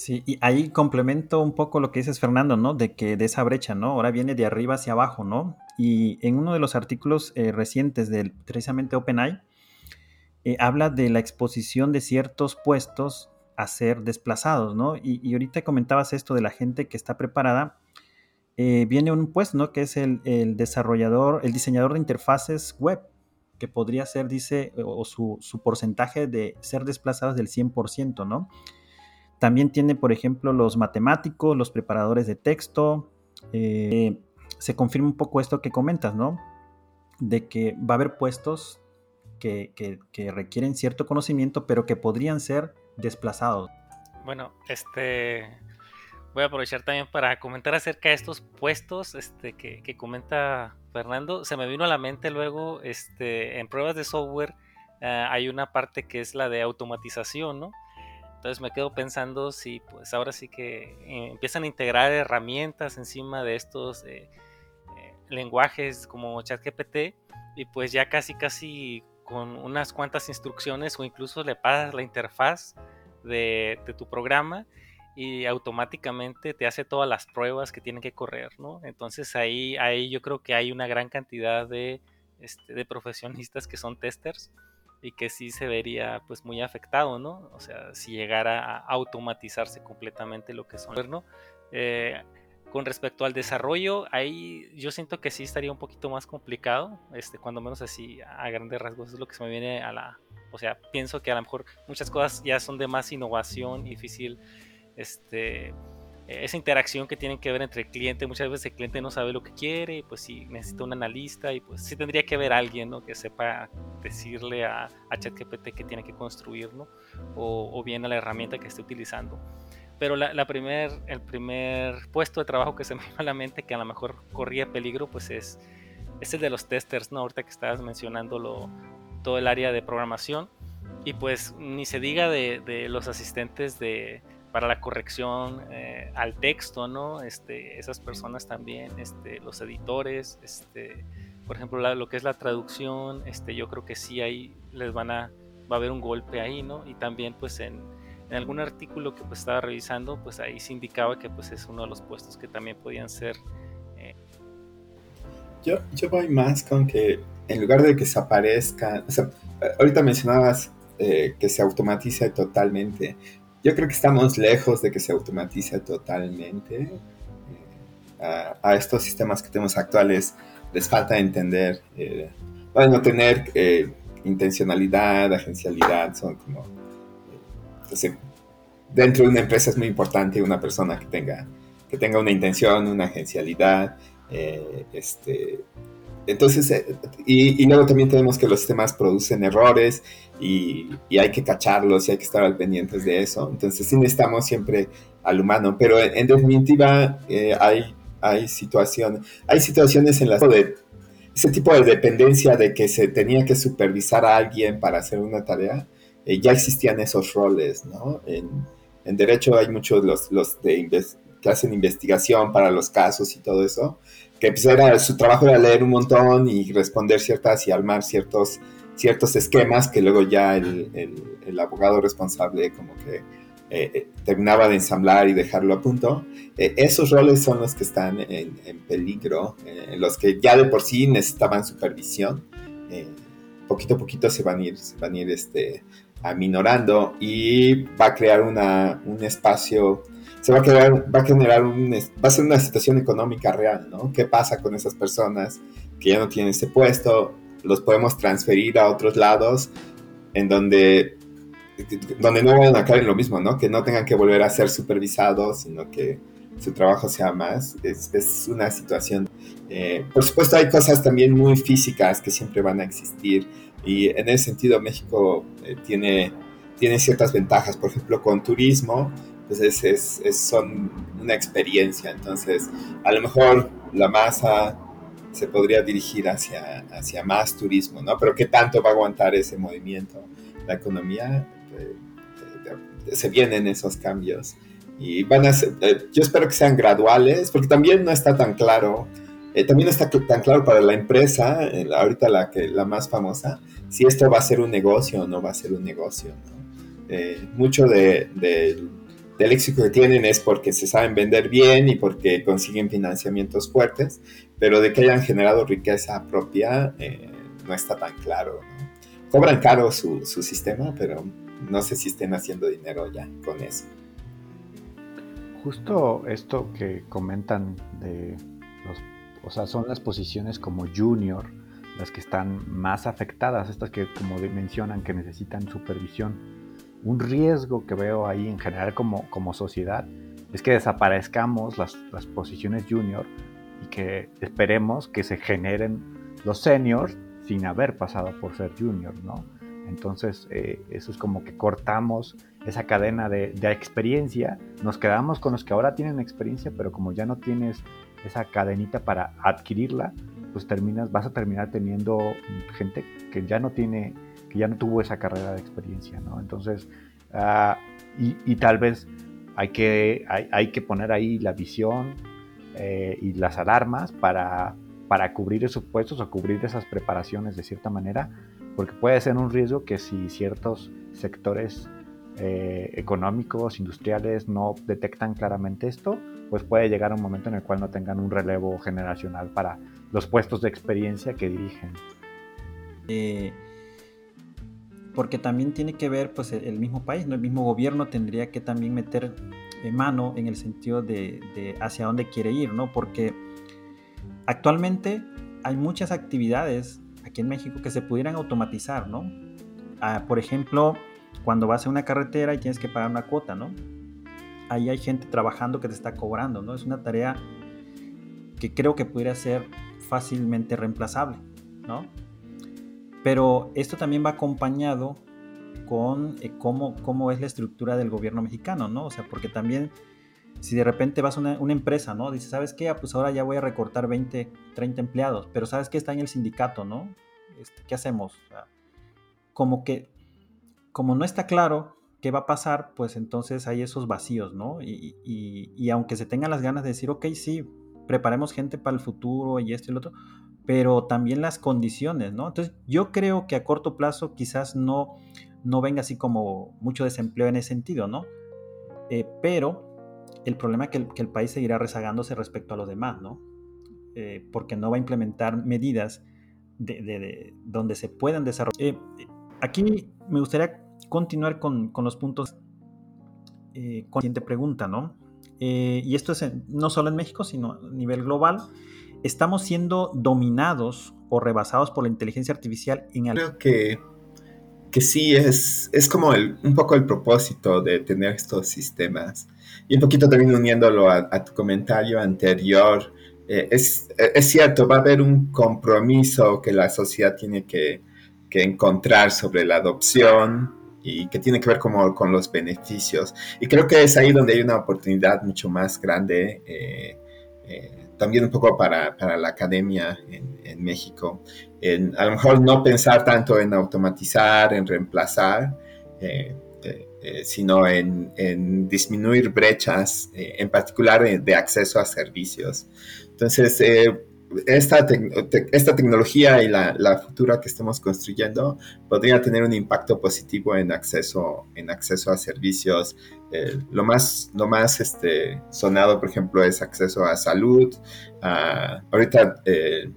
Sí, y ahí complemento un poco lo que dices, Fernando, ¿no? De que de esa brecha, ¿no? Ahora viene de arriba hacia abajo, ¿no? Y en uno de los artículos eh, recientes del precisamente OpenAI, eh, habla de la exposición de ciertos puestos a ser desplazados, ¿no? Y, ahorita comentabas esto de la gente que está preparada. Eh, viene un puesto, ¿no? Que es el, desarrollador, el diseñador de interfaces web, que podría ser, dice, o su, su porcentaje de ser desplazados del 100%, ¿no? También tiene, por ejemplo, los matemáticos, los preparadores de texto. Eh, se confirma un poco esto que comentas, ¿no? De que va a haber puestos que, requieren cierto conocimiento, pero que podrían ser desplazados. Bueno, este voy a aprovechar también para comentar acerca de estos puestos este, que, comenta Fernando. Se me vino a la mente luego, este, en pruebas de software eh, hay una parte que es la de automatización, ¿no? Entonces me quedo pensando si pues ahora sí que eh, empiezan a integrar herramientas encima de estos eh, eh, lenguajes como ChatGPT y pues ya casi casi con unas cuantas instrucciones o incluso le pasas la interfaz de, tu programa y automáticamente te hace todas las pruebas que tienen que correr, ¿no? Entonces ahí, ahí yo creo que hay una gran cantidad de, este, de profesionistas que son testers y que sí se vería pues muy afectado, ¿no? O sea, si llegara a automatizarse completamente lo que son, ¿no? Eh, con respecto al desarrollo, ahí yo siento que sí estaría un poquito más complicado, este, cuando menos así a grandes rasgos es lo que se me viene a la, o sea, pienso que a lo mejor muchas cosas ya son de más innovación, difícil, este, esa interacción que tienen que ver entre el cliente, muchas veces el cliente no sabe lo que quiere, pues sí necesita un analista y pues sí tendría que haber alguien ¿no? que sepa decirle a, a ChatGPT que tiene que construir, ¿no? o, bien a la herramienta que esté utilizando. Pero la, primer, el primer puesto de trabajo que se me vino a la mente que a lo mejor corría peligro, pues es, es el de los testers, ¿no? Ahorita que estabas mencionando lo, todo el área de programación. Y pues ni se diga de, de los asistentes de, para la corrección eh, al texto, ¿no? Este, esas personas también, este, los editores, este, por ejemplo, lo que es la traducción, este, yo creo que sí ahí les van a, va a haber un golpe ahí, ¿no? Y también pues en, en algún artículo que pues estaba revisando, pues ahí se indicaba que pues es uno de los puestos que también podían ser. Eh, yo, yo voy más con que en lugar de que se aparezca, o sea, ahorita mencionabas eh, que se automatice totalmente. Yo creo que estamos lejos de que se automatice totalmente. Eh, a, estos sistemas que tenemos actuales les falta entender, eh, bueno, tener eh, intencionalidad, agencialidad, son como... Entonces, dentro de una empresa es muy importante una persona que tenga, que tenga una intención, una agencialidad, este, entonces, eh, y, luego también tenemos que los sistemas producen errores y, hay que cacharlos y hay que estar al pendientes de eso. Entonces, sí necesitamos siempre al humano, pero en, definitiva eh, hay, hay, hay situaciones en las de ese tipo de dependencia de que se tenía que supervisar a alguien para hacer una tarea, eh, ya existían esos roles, ¿no? En, derecho hay muchos los, los de que hacen investigación para los casos y todo eso, que pues su trabajo era leer un montón y responder ciertas y armar ciertos, ciertos esquemas que luego ya el, el, abogado responsable como que eh, eh, terminaba de ensamblar y dejarlo a punto. Eh, esos roles son los que están en, peligro, los que ya de por sí necesitaban supervisión. poquito a poquito se van a ir, van ir este, aminorando y va a crear una, un espacio, se va a, crear, va a generar un, va a ser una situación económica real, ¿no? ¿Qué pasa con esas personas que ya no tienen ese puesto? Los podemos transferir a otros lados en donde donde no vayan a caer en lo mismo, ¿no? Que no tengan que volver a ser supervisados, sino que su trabajo sea más. Es, es una situación. Eh, por supuesto, hay cosas también muy físicas que siempre van a existir. Y en ese sentido México eh, tiene, tiene ciertas ventajas, por ejemplo, con turismo, pues es, son una experiencia, entonces a lo mejor la masa se podría dirigir hacia, hacia más turismo, ¿no? Pero ¿qué tanto va a aguantar ese movimiento? La economía, eh, eh, se vienen esos cambios y van a ser, yo espero que sean graduales, porque también no está tan claro eh, también está tan claro para la empresa, eh, ahorita la, que, la más famosa, si esto va a ser un negocio o no va a ser un negocio. Eh, mucho de, del éxito que tienen es porque se saben vender bien y porque consiguen financiamientos fuertes, pero de que hayan generado riqueza propia no está tan claro. Cobran caro su, su sistema, pero no sé si estén haciendo dinero ya con eso. Justo esto que comentan de los o sea, son las posiciones como junior las que están más afectadas, estas que como mencionan que necesitan supervisión. Un riesgo que veo ahí en general como, como sociedad es que desaparezcamos las, las posiciones junior y que esperemos que se generen los seniors sin haber pasado por ser junior, ¿no? Entonces, eh, eso es como que cortamos esa cadena de, de, experiencia, nos quedamos con los que ahora tienen experiencia, pero como ya no tienes esa cadenita para adquirirla, pues terminas, vas a terminar teniendo gente que ya no tiene, que ya no tuvo esa carrera de experiencia, ¿no? Entonces, uh, y, tal vez hay que, hay que poner ahí la visión eh, y las alarmas para, para cubrir esos puestos o cubrir esas preparaciones de cierta manera, porque puede ser un riesgo que si ciertos sectores eh, económicos, industriales no detectan claramente esto, pues puede llegar un momento en el cual no tengan un relevo generacional para los puestos de experiencia que dirigen. Eh, porque también tiene que ver pues el mismo país, ¿no? el mismo gobierno tendría que también meter eh, mano en el sentido de, hacia dónde quiere ir, ¿no? Porque actualmente hay muchas actividades aquí en México que se pudieran automatizar, ¿no? Ah, por ejemplo, cuando vas a una carretera y tienes que pagar una cuota, ¿no? ahí hay gente trabajando que te está cobrando, ¿no? Es una tarea que creo que pudiera ser fácilmente reemplazable, ¿no? Pero esto también va acompañado con eh, cómo, cómo, es la estructura del gobierno mexicano, ¿no? O sea, porque también si de repente vas a una, empresa, ¿no? Dices, ¿sabes qué? Ah, pues ahora ya voy a recortar 20, 30 empleados, pero ¿sabes qué? Está en el sindicato, ¿no? Este, ¿Qué hacemos? como que, como no está claro ¿qué va a pasar? Pues entonces hay esos vacíos, ¿no? Y, aunque se tengan las ganas de decir, ok, sí, preparemos gente para el futuro y esto y lo otro, pero también las condiciones, ¿no? Entonces yo creo que a corto plazo quizás no, no venga así como mucho desempleo en ese sentido, ¿no? Eh, pero el problema es que el, país seguirá rezagándose respecto a los demás, ¿no? Eh, porque no va a implementar medidas de, donde se puedan desarrollar. Eh, aquí me gustaría continuar con, los puntos eh, con la siguiente pregunta, ¿no? Eh, y esto es no solo en México, sino a nivel global. ¿Estamos siendo dominados o rebasados por la inteligencia artificial en Creo que, que sí, es, es como un poco el propósito de tener estos sistemas. Y un poquito también uniéndolo a, tu comentario anterior, eh, es, es, cierto, va a haber un compromiso que la sociedad tiene que, que encontrar sobre la adopción y que tiene que ver como con los beneficios. Y creo que es ahí donde hay una oportunidad mucho más grande, eh, eh, también un poco para, para la academia en, en México. En, a lo mejor no pensar tanto en automatizar, en reemplazar, eh, sino en, en, disminuir brechas, en particular de acceso a servicios. Entonces, esta, esta tecnología y la, la, futura que estamos construyendo podría tener un impacto positivo en acceso, en acceso a servicios. Eh, lo más, lo más este, sonado, por ejemplo, es acceso a salud. ahorita eh,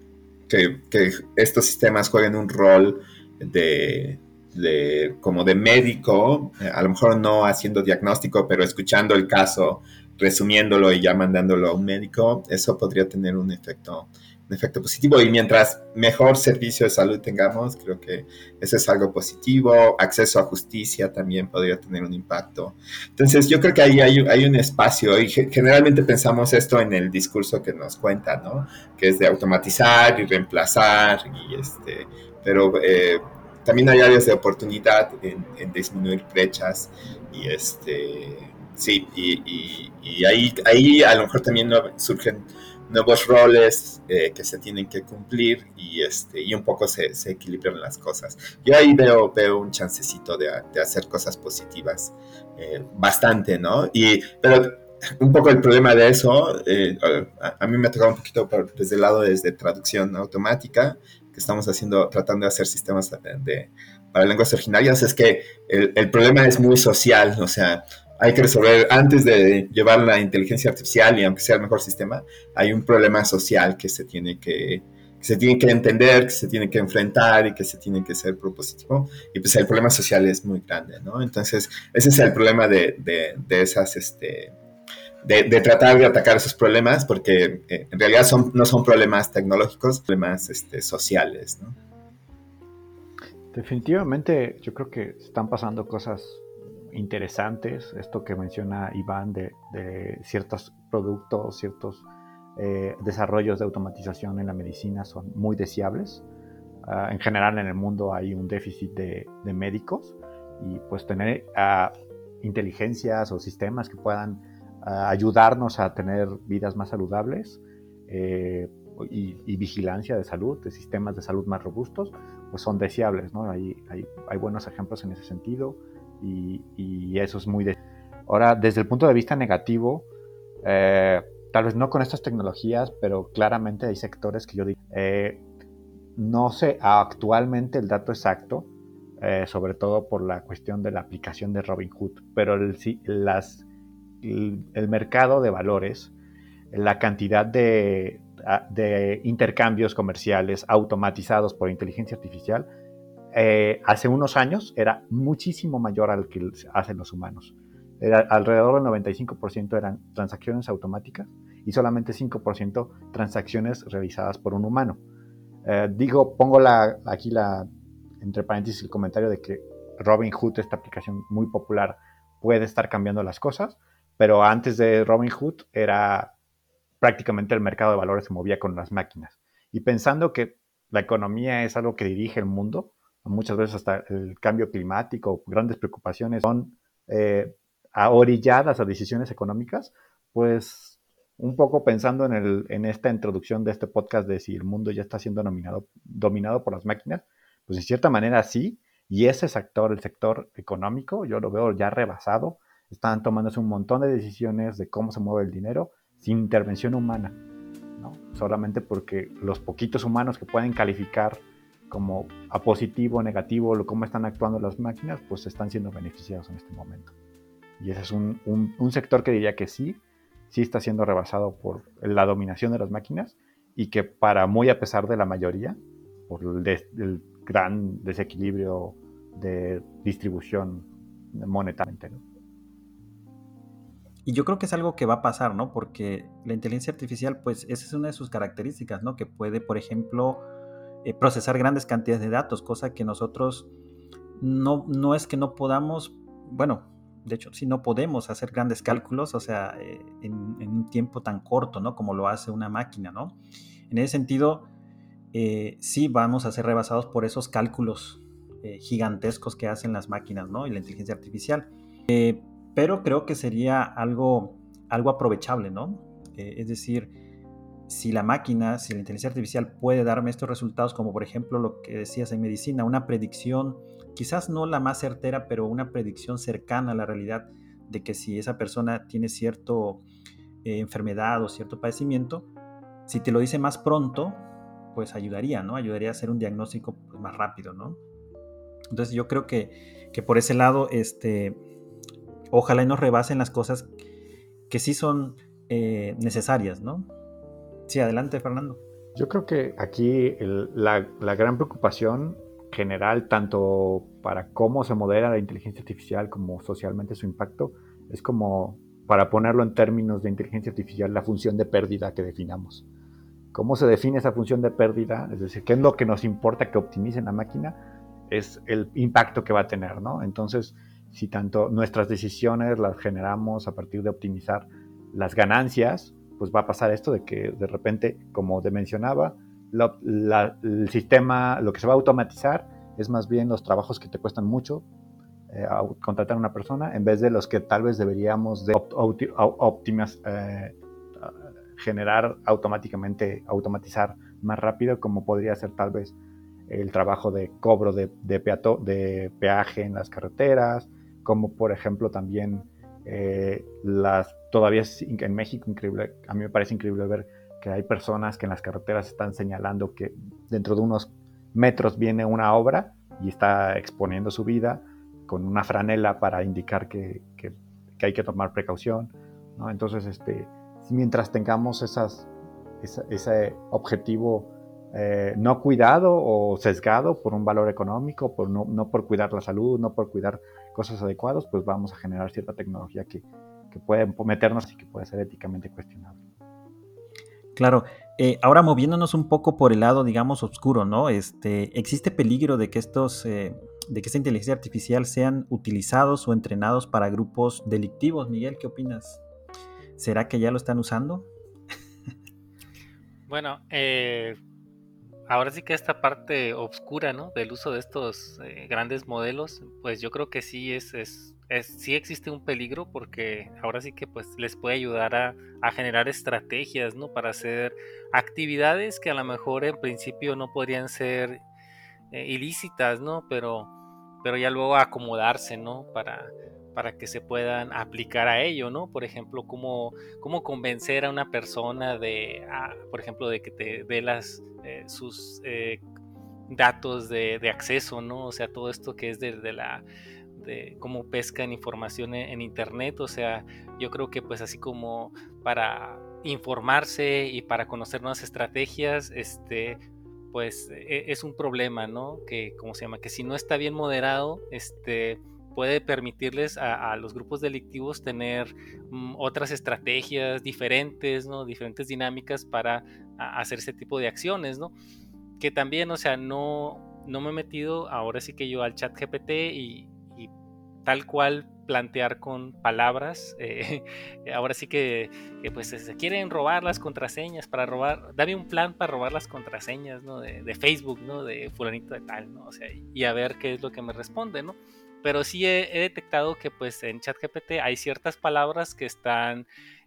que, que, estos sistemas jueguen un rol de, de, como de médico, eh, a lo mejor no haciendo diagnóstico, pero escuchando el caso, resumiéndolo y ya mandándolo a un médico, eso podría tener un efecto efecto positivo y mientras mejor servicio de salud tengamos, creo que eso es algo positivo. Acceso a justicia también podría tener un impacto. Entonces yo creo que ahí hay, hay un espacio y generalmente pensamos esto en el discurso que nos cuenta, ¿no? Que es de automatizar y reemplazar y este, pero eh, también hay áreas de oportunidad en, disminuir brechas y este, sí, y, ahí, ahí a lo mejor también surgen nuevos roles eh, que se tienen que cumplir y, este, y un poco se, equilibran las cosas. Yo ahí veo, veo un chancecito de, hacer cosas positivas, eh, bastante, ¿no? Y, pero un poco el problema de eso, eh, a, mí me ha tocado un poquito desde el lado desde traducción automática, que estamos haciendo, tratando de hacer sistemas de, para lenguas originarias, es que el, el problema es muy social, o sea, hay que resolver antes de llevar la inteligencia artificial y aunque sea el mejor sistema, hay un problema social que se tiene que, se tiene que entender, que se tiene que enfrentar y que se tiene que ser propositivo. Y pues el problema social es muy grande, ¿no? Entonces, ese es el problema de, de, esas, este, de, de, tratar de atacar esos problemas, porque eh, en realidad son, no son problemas tecnológicos, problemas este, sociales, ¿no? Definitivamente, yo creo que están pasando cosas interesantes, esto que menciona Iván de, ciertos productos, ciertos eh, desarrollos de automatización en la medicina son muy deseables. Ah, en general en el mundo hay un déficit de, médicos y pues tener ah, inteligencias o sistemas que puedan ah, ayudarnos a tener vidas más saludables eh, y, vigilancia de salud, de sistemas de salud más robustos, pues son deseables. ¿no? Hay, hay, hay buenos ejemplos en ese sentido y, eso es muy... Ahora, desde el punto de vista negativo, eh, tal vez no con estas tecnologías, pero claramente hay sectores que yo digo, eh, no sé actualmente el dato exacto, eh, sobre todo por la cuestión de la aplicación de Robinhood, pero el, las, el, mercado de valores, la cantidad de, de intercambios comerciales automatizados por inteligencia artificial, eh, hace unos años era muchísimo mayor al que hacen los humanos. Era, alrededor del 95% eran transacciones automáticas y solamente 5% transacciones realizadas por un humano. Eh, digo, pongo aquí la, entre paréntesis el comentario de que Robinhood, esta aplicación muy popular, puede estar cambiando las cosas, pero antes de Robinhood era prácticamente el mercado de valores se movía con las máquinas. Y pensando que la economía es algo que dirige el mundo, muchas veces hasta el cambio climático, grandes preocupaciones son eh, a decisiones económicas, pues un poco pensando en, el, en, esta introducción de este podcast de si el mundo ya está siendo dominado, dominado por las máquinas, pues en cierta manera sí, y ese sector, el sector económico, yo lo veo ya rebasado, están tomándose un montón de decisiones de cómo se mueve el dinero sin intervención humana, ¿no? solamente porque los poquitos humanos que pueden calificar como a positivo negativo, cómo están actuando las máquinas, pues están siendo beneficiados en este momento. Y ese es un, un, sector que diría que sí, sí está siendo rebasado por la dominación de las máquinas y que para muy a pesar de la mayoría, por el, gran desequilibrio de distribución monetaria. Y yo creo que es algo que va a pasar, ¿no? Porque la inteligencia artificial, pues esa es una de sus características, ¿no? Que puede, por ejemplo, eh, procesar grandes cantidades de datos, cosa que nosotros no, no es que no podamos, bueno, de hecho, si no podemos hacer grandes cálculos, o sea, eh, en, un tiempo tan corto, ¿no? Como lo hace una máquina, ¿no? En ese sentido, eh, sí vamos a ser rebasados por esos cálculos gigantescos que hacen las máquinas, ¿no? Y la inteligencia artificial. pero creo que sería algo, algo aprovechable, ¿no? es decir, si la máquina, si la inteligencia artificial puede darme estos resultados, como por ejemplo lo que decías en medicina, una predicción, quizás no la más certera, pero una predicción cercana a la realidad de que si esa persona tiene cierta eh, enfermedad o cierto padecimiento, si te lo dice más pronto, pues ayudaría, ¿no? Ayudaría a hacer un diagnóstico pues, más rápido, ¿no? Entonces yo creo que, que por ese lado, este, ojalá y nos rebasen las cosas que sí son eh, necesarias, ¿no? Sí, adelante, Fernando. Yo creo que aquí la, gran preocupación general, tanto para cómo se modela la inteligencia artificial, como socialmente su impacto, es como, para ponerlo en términos de inteligencia artificial, la función de pérdida que definamos. ¿Cómo se define esa función de pérdida? Es decir, ¿qué es lo que nos importa que optimice la máquina? Es el impacto que va a tener, ¿no? Entonces, si tanto nuestras decisiones las generamos a partir de optimizar las ganancias, pues va a pasar esto de que de repente, como te mencionaba, el sistema, lo que se va a automatizar es más bien los trabajos que te cuestan mucho eh, contratar a una persona en vez de los que tal vez deberíamos de eh, generar automáticamente, automatizar más rápido, como podría ser tal vez el trabajo de cobro de, de, de peaje en las carreteras, como por ejemplo también eh, las todavía en México increíble, a mí me parece increíble ver que hay personas que en las carreteras están señalando que dentro de unos metros viene una obra y está exponiendo su vida con una franela para indicar que, hay que tomar precaución. Entonces, este, mientras tengamos ese objetivo eh, no cuidado o sesgado por un valor económico, por no, no, por cuidar la salud, no por cuidar cosas adecuadas, pues vamos a generar cierta tecnología que, que puede meternos y que puede ser éticamente cuestionable. Claro, eh, ahora moviéndonos un poco por el lado, digamos, oscuro, ¿no? Este, ¿Existe peligro de que estos, eh, de que esta inteligencia artificial sean utilizados o entrenados para grupos delictivos? Miguel, ¿qué opinas? ¿Será que ya lo están usando? bueno, eh, ahora sí que esta parte oscura, ¿no? Del uso de estos grandes modelos, pues yo creo que sí es, es sí existe un peligro porque ahora sí que pues les puede ayudar a, generar estrategias, ¿no? Para hacer actividades que a lo mejor en principio no podrían ser eh, ilícitas, ¿no? Pero, pero ya luego acomodarse, ¿no? Para, para que se puedan aplicar a ello, ¿no? Por ejemplo, cómo, cómo convencer a una persona de, por ejemplo, de que te dé las, eh, sus eh, datos de, acceso, ¿no? O sea, todo esto que es de, la de cómo pescan información en, internet. O sea, yo creo que pues así como para informarse y para conocer nuevas estrategias, este, pues e, es un problema, ¿no? Que, ¿cómo se llama? Que si no está bien moderado, este, puede permitirles a, los grupos delictivos tener mm, otras estrategias diferentes, ¿no? Diferentes dinámicas para hacer ese tipo de acciones, ¿no? Que también, o sea, no, no me he metido ahora sí que yo al chat GPT y, tal cual plantear con palabras. Eh, ahora sí que, pues se quieren robar las contraseñas para robar, dame un plan para robar las contraseñas, ¿no? De, Facebook, ¿no? De fulanito de tal, ¿no? O sea, y a ver qué es lo que me responde, ¿no? Pero sí he, detectado que pues en ChatGPT hay ciertas palabras que están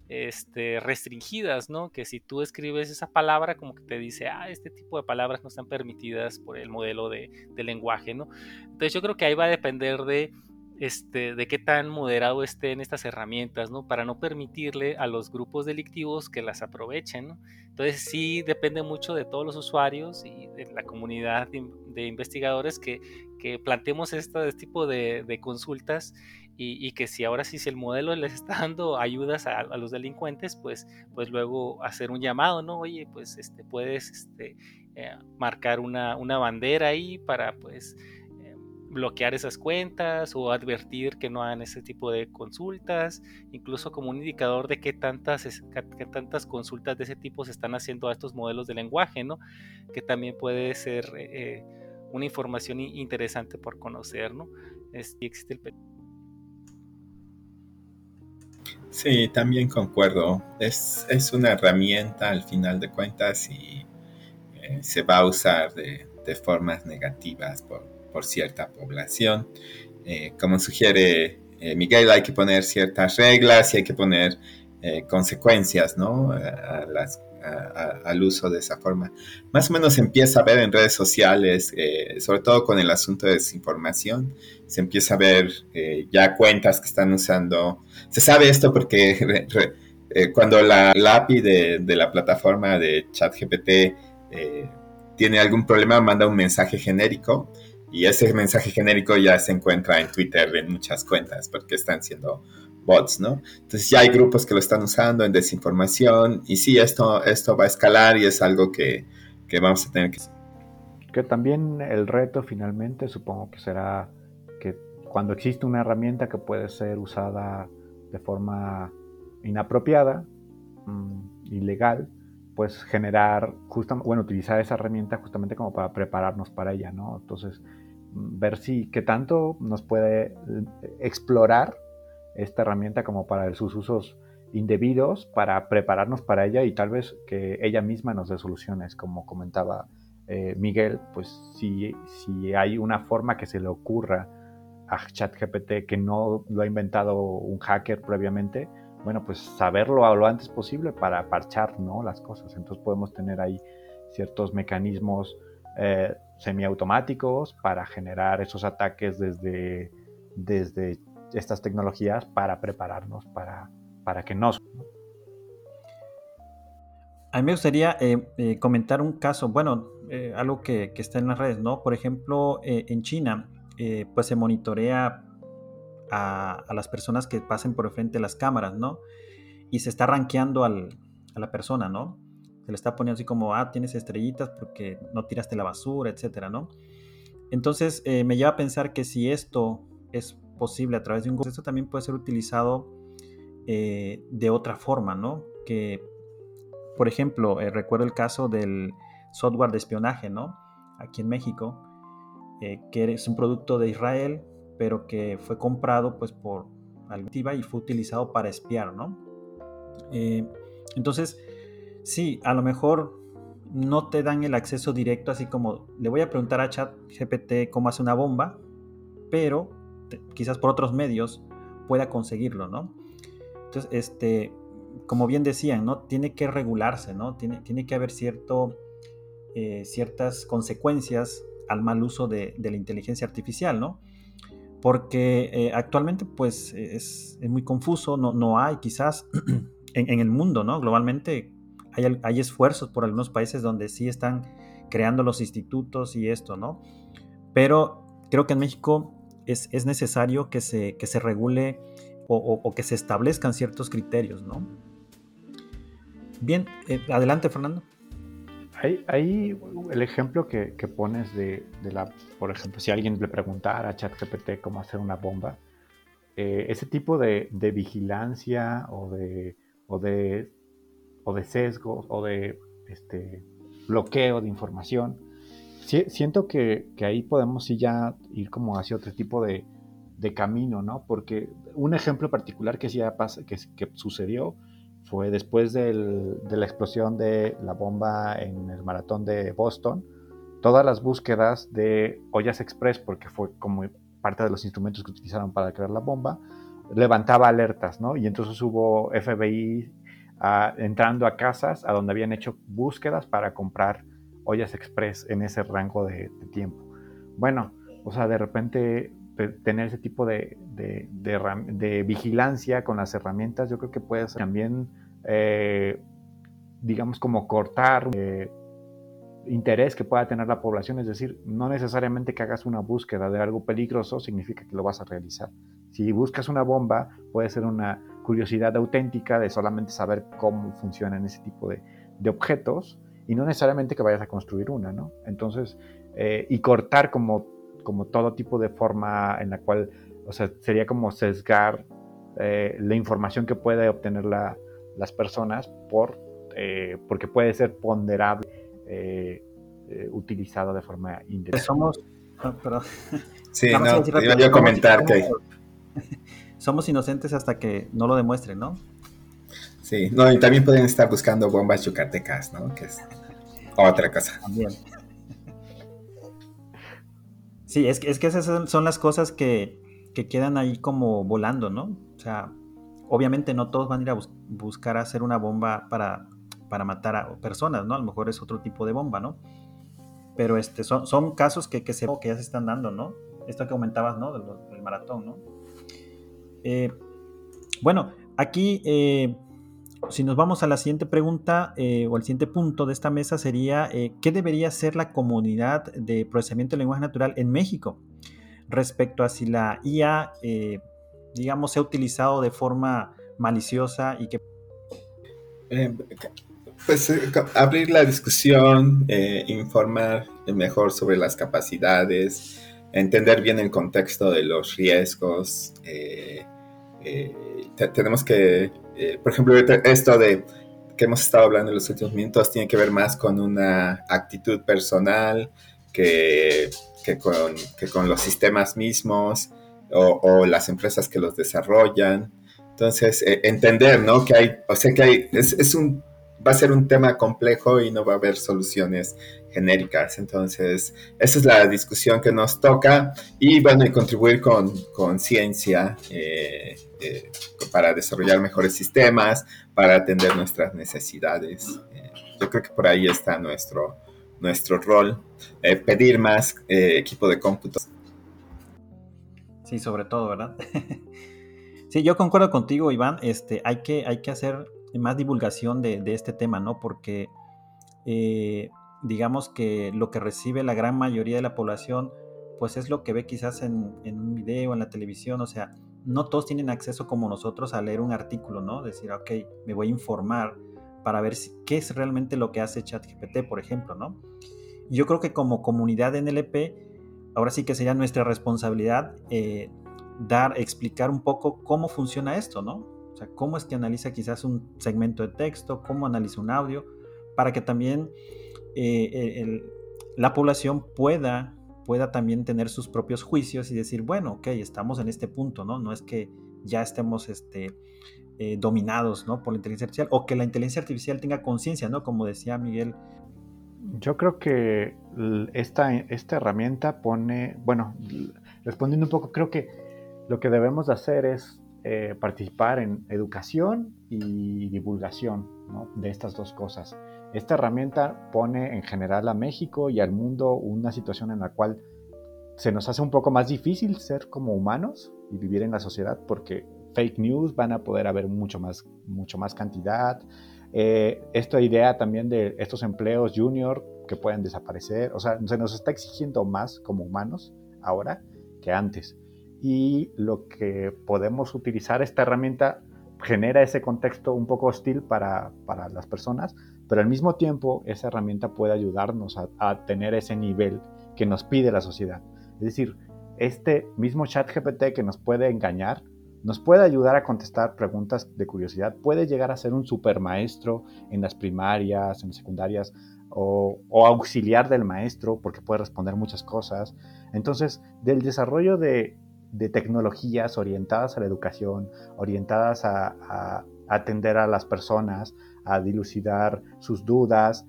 este, restringidas, ¿no? Que si tú escribes esa palabra, como que te dice, ah, este tipo de palabras no están permitidas por el modelo de, de lenguaje, ¿no? Entonces yo creo que ahí va a depender de este, de qué tan moderado estén estas herramientas, ¿no? Para no permitirle a los grupos delictivos que las aprovechen, ¿no? Entonces sí depende mucho de todos los usuarios y de la comunidad de, investigadores que, que, planteemos este, tipo de, consultas y, que si ahora sí si el modelo les está dando ayudas a, los delincuentes, pues, pues luego hacer un llamado, ¿no? Oye, pues este, puedes este, eh, marcar una, una bandera ahí para pues bloquear esas cuentas o advertir que no hagan ese tipo de consultas, incluso como un indicador de qué tantas, qué tantas consultas de ese tipo se están haciendo a estos modelos de lenguaje, ¿no? Que también puede ser eh, una información interesante por conocer, ¿no? Sí, también concuerdo. Es, es, una herramienta al final de cuentas y eh, se va a usar de, de formas negativas por cierta población. Eh, como sugiere eh, Miguel, hay que poner ciertas reglas y hay que poner eh, consecuencias ¿no? al uso de esa forma. Más o menos empieza a ver en redes sociales, sobre todo con el asunto de desinformación, se empieza a ver ya cuentas que están usando. Se sabe esto porque cuando la, API de, de, la plataforma de ChatGPT tiene algún problema, manda un mensaje genérico y ese mensaje genérico ya se encuentra en Twitter en muchas cuentas porque están siendo bots, ¿no? Entonces ya hay grupos que lo están usando en desinformación y sí, esto, esto va a escalar y es algo que, que vamos a tener que... Que también el reto finalmente supongo que será cuando existe una herramienta que puede ser usada de forma inapropiada, mm, ilegal, pues generar, bueno, utilizar esa herramienta justamente como para prepararnos para ella, ¿no? Entonces, ver si, qué tanto nos puede eh, explorar esta herramienta como para sus usos indebidos, para prepararnos para ella y tal vez que ella misma nos dé soluciones, como comentaba eh, Miguel, pues si, si hay una forma que se le ocurra a ChatGPT que no lo ha inventado un hacker previamente, bueno, pues saberlo lo antes posible para parchar ¿no? las cosas. Entonces podemos tener ahí ciertos mecanismos eh, semiautomáticos para generar esos ataques desde, desde estas tecnologías para prepararnos para, para que nos... A mí me gustaría eh, eh, comentar un caso, bueno, algo que, que, está en las redes, ¿no? Por ejemplo, en China, pues se monitorea a, las personas que pasen por frente de las cámaras, ¿no? Y se está rankeando a la persona, ¿no? Se le está poniendo así como, ah, tienes estrellitas porque no tiraste la basura, etcétera, ¿no? Entonces eh, me lleva a pensar que si esto es posible a través de un esto también puede ser utilizado eh, de otra forma, ¿no? Que, por ejemplo, eh, recuerdo el caso del software de espionaje, ¿no? Aquí en México, que es un producto de Israel pero que fue comprado pues por Altiva y fue utilizado para espiar, ¿no? Entonces, sí, a lo mejor no te dan el acceso directo, así como le voy a preguntar a ChatGPT cómo hace una bomba, pero quizás por otros medios pueda conseguirlo, ¿no? Entonces, este, como bien decían, ¿no? Tiene que regularse, ¿no? Tiene, tiene que haber cierto, eh, ciertas consecuencias al mal uso de, la inteligencia artificial, ¿no? porque eh, actualmente pues es, muy confuso, no, no hay quizás en, el mundo, ¿no? Globalmente hay, esfuerzos por algunos países donde sí están creando los institutos y esto, ¿no? Pero creo que en México es, es necesario que se, que se regule o, que se establezcan ciertos criterios, ¿no? Bien, eh, adelante Fernando. Hay, el ejemplo que, pones de, la, por ejemplo, si alguien le preguntara a ChatGPT cómo hacer una bomba, eh, ese tipo de, vigilancia o de, o de, o de sesgos o de este, bloqueo de información, siento que, ahí podemos ya ir como hacia otro tipo de, camino, ¿no? Porque un ejemplo particular que, sí pasa, que, que sucedió fue después de la explosión de la bomba en el maratón de Boston, todas las búsquedas de ollas express, porque fue como parte de los instrumentos que utilizaron para crear la bomba, levantaba alertas, ¿no? Y entonces hubo FBI entrando a casas a donde habían hecho búsquedas para comprar ollas express en ese rango de, tiempo. Bueno, o sea, de repente tener ese tipo de, de, vigilancia con las herramientas, yo creo que puede ser también, eh, digamos, como cortar eh, interés que pueda tener la población, es decir, no necesariamente que hagas una búsqueda de algo peligroso significa que lo vas a realizar. Si buscas una bomba, puede ser una curiosidad auténtica de solamente saber cómo funcionan ese tipo de, objetos y no necesariamente que vayas a construir una, ¿no? Entonces, eh, y cortar como como todo tipo de forma en la cual, o sea, sería como sesgar eh, la información que puede obtener la, las personas por, eh, porque puede ser ponderable eh, utilizado de forma indebida. Somos, Sí, no, iba a comentar que... Somos inocentes hasta que no lo demuestren, ¿no? Sí, no, y también pueden estar buscando bombas yucatecas, ¿no? Que es otra cosa. También. Sí, es que, es que esas son las cosas que, quedan ahí como volando, ¿no? O sea, obviamente no todos van a ir a buscar hacer una bomba para, para matar a personas, ¿no? A lo mejor es otro tipo de bomba, ¿no? Pero este, son, son casos que, que, se, que ya se están dando, ¿no? Esto que comentabas, ¿no? Del, maratón, ¿no? Eh, bueno, aquí eh, si nos vamos a la siguiente pregunta eh, o al siguiente punto de esta mesa sería, eh, ¿qué debería ser la comunidad de procesamiento de lenguaje natural en México respecto a si la IA, eh, digamos, se ha utilizado de forma maliciosa y que... pues abrir la discusión, informar mejor sobre las capacidades, entender bien el contexto de los riesgos. Tenemos que, por ejemplo, esto de que hemos estado hablando en los últimos minutos tiene que ver más con una actitud personal que, con, que con, los sistemas mismos o, las empresas que los desarrollan. Entonces, eh, entender, ¿no? Que hay, o sea, que hay, es, es, un, va a ser un tema complejo y no va a haber soluciones genéricas. Entonces, esa es la discusión que nos toca y, bueno, y contribuir con, con ciencia. Eh, eh, para desarrollar mejores sistemas, para atender nuestras necesidades. Eh, yo creo que por ahí está nuestro, nuestro rol, eh, pedir más equipo de cómputo. Sí, sobre todo, ¿verdad? sí, yo concuerdo contigo, Iván, este, hay, que, hay que hacer más divulgación de, este tema, ¿no? Porque digamos que lo que recibe la gran mayoría de la población, pues es lo que ve quizás en, en un video, en la televisión, o sea, no todos tienen acceso como nosotros a leer un artículo, ¿no? Decir, ok, me voy a informar para ver qué es realmente lo que hace ChatGPT, por ejemplo, ¿no? Yo creo que como comunidad de NLP, ahora sí que sería nuestra responsabilidad eh, dar, explicar un poco cómo funciona esto, ¿no? O sea, cómo es que analiza quizás un segmento de texto, cómo analiza un audio, para que también eh, la población pueda pueda también tener sus propios juicios y decir, bueno, ok, estamos en este punto, ¿no? No es que ya estemos este, eh, dominados, ¿no? Por la inteligencia artificial o que la inteligencia artificial tenga conciencia, ¿no? Como decía Miguel. Yo creo que esta, esta herramienta pone, bueno, respondiendo un poco, creo que lo que debemos hacer es eh, participar en educación y divulgación ¿no? de estas dos cosas. Esta herramienta pone en general a México y al mundo una situación en la cual se nos hace un poco más difícil ser como humanos y vivir en la sociedad porque fake news van a poder haber mucho más, mucho más cantidad. Eh, esta idea también de estos empleos junior que pueden desaparecer, o sea, se nos está exigiendo más como humanos ahora que antes. Y lo que podemos utilizar esta herramienta genera ese contexto un poco hostil para, para las personas, pero al mismo tiempo esa herramienta puede ayudarnos a, tener ese nivel que nos pide la sociedad. Es decir, este mismo chat GPT que nos puede engañar, nos puede ayudar a contestar preguntas de curiosidad, puede llegar a ser un super maestro en las primarias, en secundarias, o, auxiliar del maestro, porque puede responder muchas cosas. Entonces, del desarrollo de, tecnologías orientadas a la educación, orientadas a atender a las personas, a dilucidar sus dudas,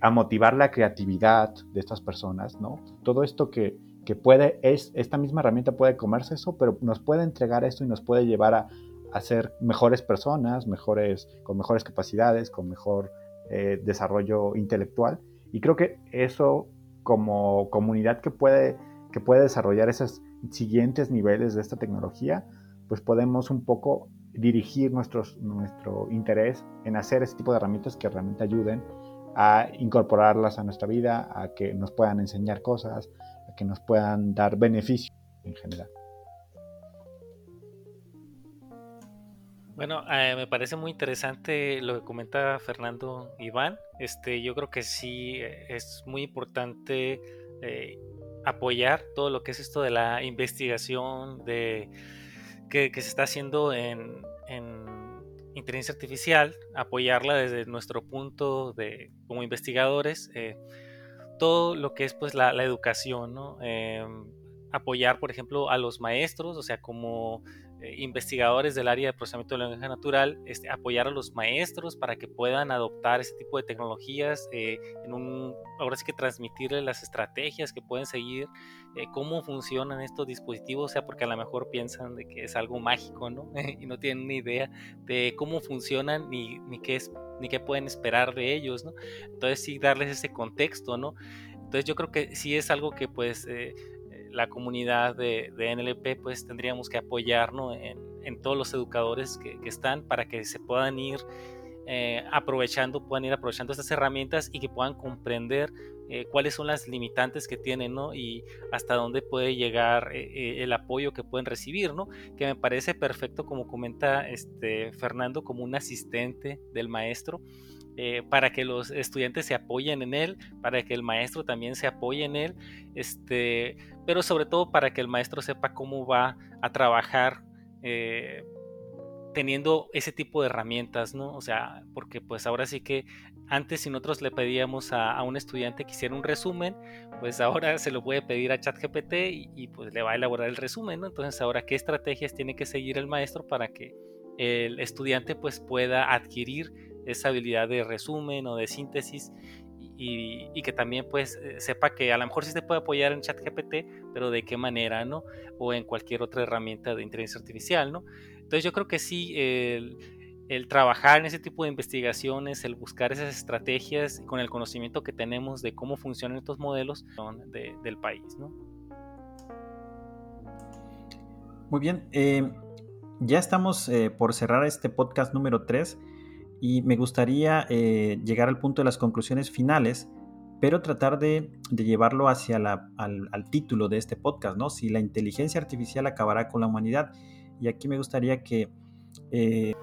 a, motivar la creatividad de estas personas, ¿no? Todo esto que, puede, es, esta misma herramienta puede comerse eso, pero nos puede entregar esto y nos puede llevar a, ser mejores personas, mejores, con mejores capacidades, con mejor eh, desarrollo intelectual. Y creo que eso como comunidad que puede, que puede desarrollar esos siguientes niveles de esta tecnología, pues podemos un poco dirigir nuestros, nuestro interés en hacer ese tipo de herramientas que realmente ayuden a incorporarlas a nuestra vida, a que nos puedan enseñar cosas, a que nos puedan dar beneficios en general. Bueno, eh, me parece muy interesante lo que comenta Fernando Iván. Este, yo creo que sí eh, es muy importante eh, apoyar todo lo que es esto de la investigación, de que, se está haciendo en, inteligencia artificial, apoyarla desde nuestro punto de como investigadores, eh, todo lo que es pues la, educación. Em, apoyar, por ejemplo, a los maestros, o sea, como eh, investigadores del área de procesamiento de lenguaje natural, este, apoyar a los maestros para que puedan adoptar ese tipo de tecnologías, eh, ahora sí que transmitirles las estrategias que pueden seguir, eh, cómo funcionan estos dispositivos, o sea, porque a lo mejor piensan de que es algo mágico, ¿no? y no tienen ni idea de cómo funcionan ni, qué es, ni qué pueden esperar de ellos, ¿no? Entonces sí, darles ese contexto, ¿no? Entonces yo creo que sí es algo que pues la comunidad de, NLP, pues tendríamos que apoyarnos en, todos los educadores que, están para que se puedan ir eh, aprovechando, puedan ir aprovechando estas herramientas y que puedan comprender eh, cuáles son las limitantes que tienen, ¿no? Y hasta dónde puede llegar eh, el apoyo que pueden recibir, ¿no? Que me parece perfecto, como comenta este Fernando, como un asistente del maestro. para que los estudiantes se apoyen en él, para que el maestro también se apoye en él, este, pero sobre todo para que el maestro sepa cómo va a trabajar eh, teniendo ese tipo de herramientas, ¿no? O sea, porque pues ahora sí que antes si nosotros le pedíamos a, un estudiante que hiciera un resumen, pues ahora se lo puede pedir a ChatGPT y, y, pues le va a elaborar el resumen, ¿no? Entonces ahora qué estrategias tiene que seguir el maestro para que el estudiante pues pueda adquirir esa habilidad de resumen o de síntesis y, que también pues eh, sepa que a lo mejor sí se puede apoyar en ChatGPT, pero de qué manera, ¿no? O en cualquier otra herramienta de inteligencia artificial, ¿no? Entonces yo creo que sí, el, trabajar en ese tipo de investigaciones, el buscar esas estrategias con el conocimiento que tenemos de cómo funcionan estos modelos del país, ¿no? Muy bien, eh, ya estamos eh, por cerrar este podcast número 3 y me gustaría eh, llegar al punto de las conclusiones finales, pero tratar de, llevarlo hacia al, título de este podcast, ¿no? Si la inteligencia artificial acabará con la humanidad. Y aquí me gustaría que... Eh,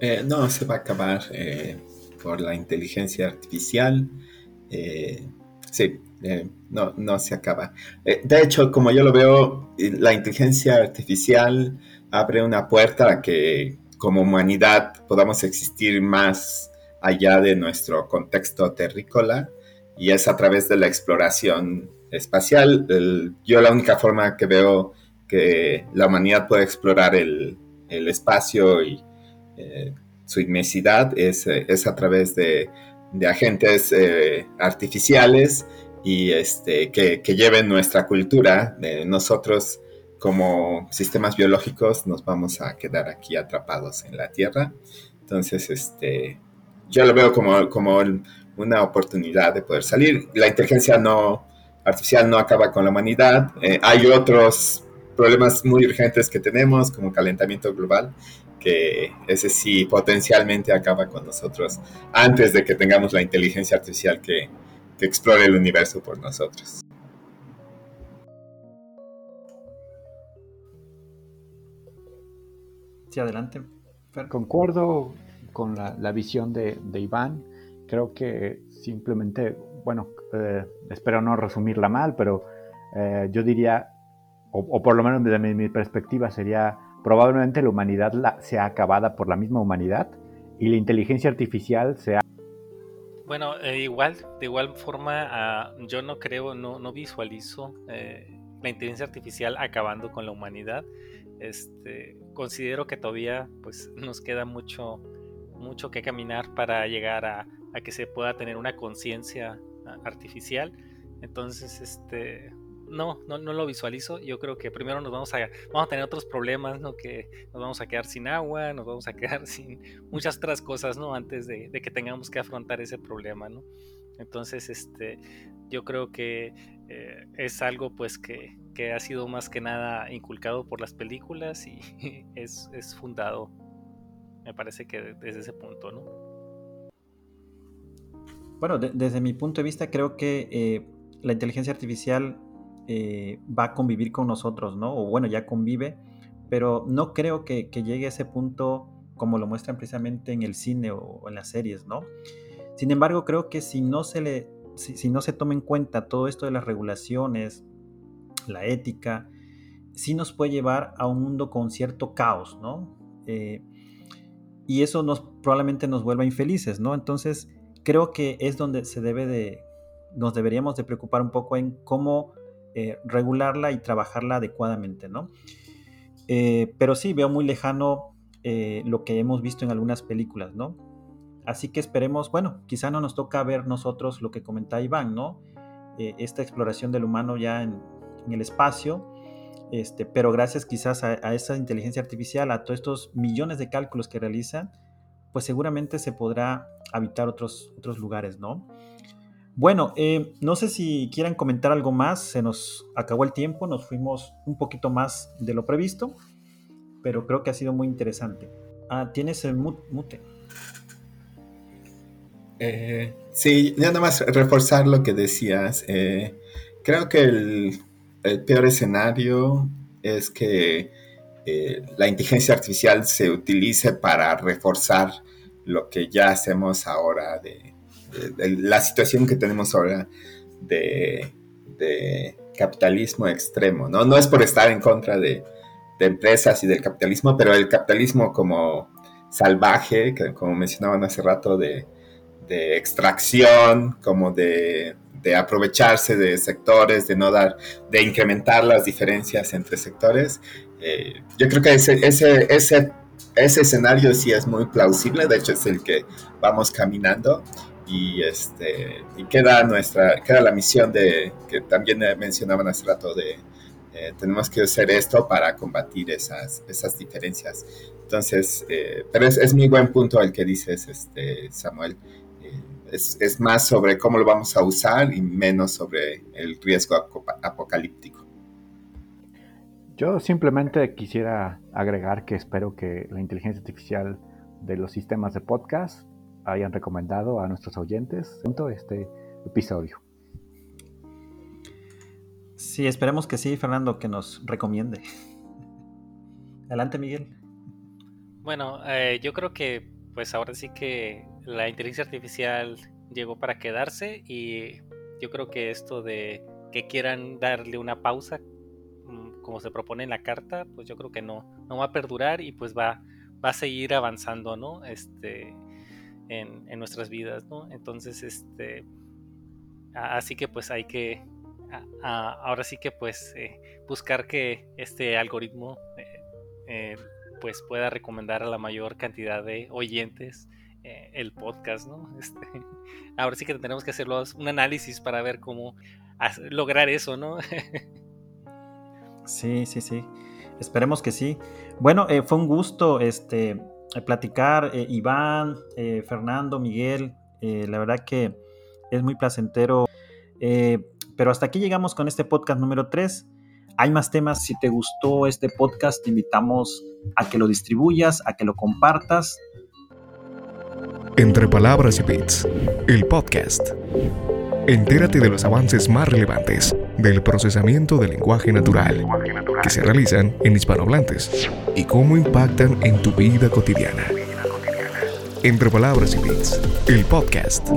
eh, no, se va a acabar por la inteligencia artificial. sí, no, no se acaba. de hecho, como yo lo veo, la inteligencia artificial abre una puerta a que como humanidad podamos existir más allá de nuestro contexto terrícola y es a través de la exploración espacial. yo la única forma que veo que la humanidad puede explorar el, espacio y eh, su inmensidad es, es, a través de, agentes eh, artificiales y este, que, que, lleven nuestra cultura. de nosotros como sistemas biológicos nos vamos a quedar aquí atrapados en la Tierra. Entonces, este, yo lo veo como, como una oportunidad de poder salir. La inteligencia no, artificial no acaba con la humanidad. Eh, hay otros problemas muy urgentes que tenemos, como calentamiento global, que ese sí potencialmente acaba con nosotros antes de que tengamos la inteligencia artificial que, que explore el universo por nosotros. adelante. Concuerdo con la, visión de, Iván. Creo que simplemente, bueno, eh, espero no resumirla mal, pero eh, yo diría, o, por lo menos desde mi, perspectiva, sería probablemente la humanidad la, sea acabada por la misma humanidad y la inteligencia artificial sea... Bueno, eh, igual, de igual forma, ah, yo no creo, no, no visualizo la inteligencia artificial acabando con la humanidad. Este, considero que todavía pues, nos queda mucho, mucho que caminar para llegar a, que se pueda tener una conciencia artificial. Entonces, este, no, no, no, lo visualizo. Yo creo que primero nos vamos a, vamos a tener otros problemas, ¿no? Que nos vamos a quedar sin agua, nos vamos a quedar sin muchas otras cosas, ¿no? Antes de, que tengamos que afrontar ese problema, ¿no? Entonces, este, yo creo que eh, es algo pues que, ha sido más que nada inculcado por las películas y es, fundado, me parece que desde ese punto, ¿no? Bueno, desde mi punto de vista creo que eh, la inteligencia artificial eh, va a convivir con nosotros, ¿no? O bueno, ya convive, pero no creo que, llegue a ese punto como lo muestran precisamente en el cine o en las series, ¿no? Sin embargo, creo que si no se le si, no se toma en cuenta todo esto de las regulaciones, la ética, sí nos puede llevar a un mundo con cierto caos, ¿no? Eh, y eso nos, probablemente nos vuelva infelices, ¿no? Entonces, creo que es donde se debe de, nos deberíamos de preocupar un poco en cómo eh, regularla y trabajarla adecuadamente, ¿no? Eh, pero sí, veo muy lejano lo que hemos visto en algunas películas, ¿no? Así que esperemos, bueno, quizá no nos toca ver nosotros lo que comentaba Iván, ¿no? Eh, esta exploración del humano ya en, el espacio, este, pero gracias quizás a, esa inteligencia artificial, a todos estos millones de cálculos que realiza, pues seguramente se podrá habitar otros, otros lugares, ¿no? Bueno, eh, no sé si quieran comentar algo más, se nos acabó el tiempo, nos fuimos un poquito más de lo previsto, pero creo que ha sido muy interesante. Ah, tienes el mute. Eh, sí, nada más reforzar lo que decías. Eh, creo que el, peor escenario es que eh, la inteligencia artificial se utilice para reforzar lo que ya hacemos ahora, de, la situación que tenemos ahora de, capitalismo extremo, ¿no? No es por estar en contra de, empresas y del capitalismo, pero el capitalismo como salvaje, como mencionaban hace rato, de, extracción, como de, aprovecharse de sectores, de no dar, de incrementar las diferencias entre sectores. Eh, yo creo que ese, ese, ese, ese escenario sí es muy plausible, de hecho es el que vamos caminando y este y queda nuestra queda la misión de que también mencionaban hace rato de eh, tenemos que hacer esto para combatir esas esas diferencias. Entonces eh, pero es, es, muy buen punto el que dices este Samuel. Eh, es, es, más sobre cómo lo vamos a usar y menos sobre el riesgo apocalíptico. Yo simplemente quisiera agregar que espero que la inteligencia artificial de los sistemas de podcast hayan recomendado a nuestros oyentes este episodio. Sí, esperemos que sí, Fernando, que nos recomiende. Adelante, Miguel. Bueno, eh, yo creo que pues ahora sí que la inteligencia artificial llegó para quedarse y yo creo que esto de que quieran darle una pausa mm, como se propone en la carta, pues yo creo que no, no va a perdurar y pues va, va a seguir avanzando, ¿no? Este, en, nuestras vidas, ¿no? Entonces, este, así que pues hay que, ahora sí que pues eh, buscar que este algoritmo eh, eh, pues pueda recomendar a la mayor cantidad de oyentes el podcast, ¿no? Este, ahora sí que tenemos que hacer un análisis para ver cómo lograr eso, ¿no? sí, sí, sí. Esperemos que sí. Bueno, fue un gusto este, platicar, eh, Iván, eh, Fernando, Miguel, la verdad que es muy placentero. pero hasta aquí llegamos con este podcast número 3. Hay más temas. Si te gustó este podcast, te invitamos a que lo distribuyas, a que lo compartas. Entre palabras y bits, el podcast. Entérate de los avances más relevantes del procesamiento del lenguaje natural que se realizan en hispanohablantes y cómo impactan en tu vida cotidiana. Entre palabras y bits, el podcast.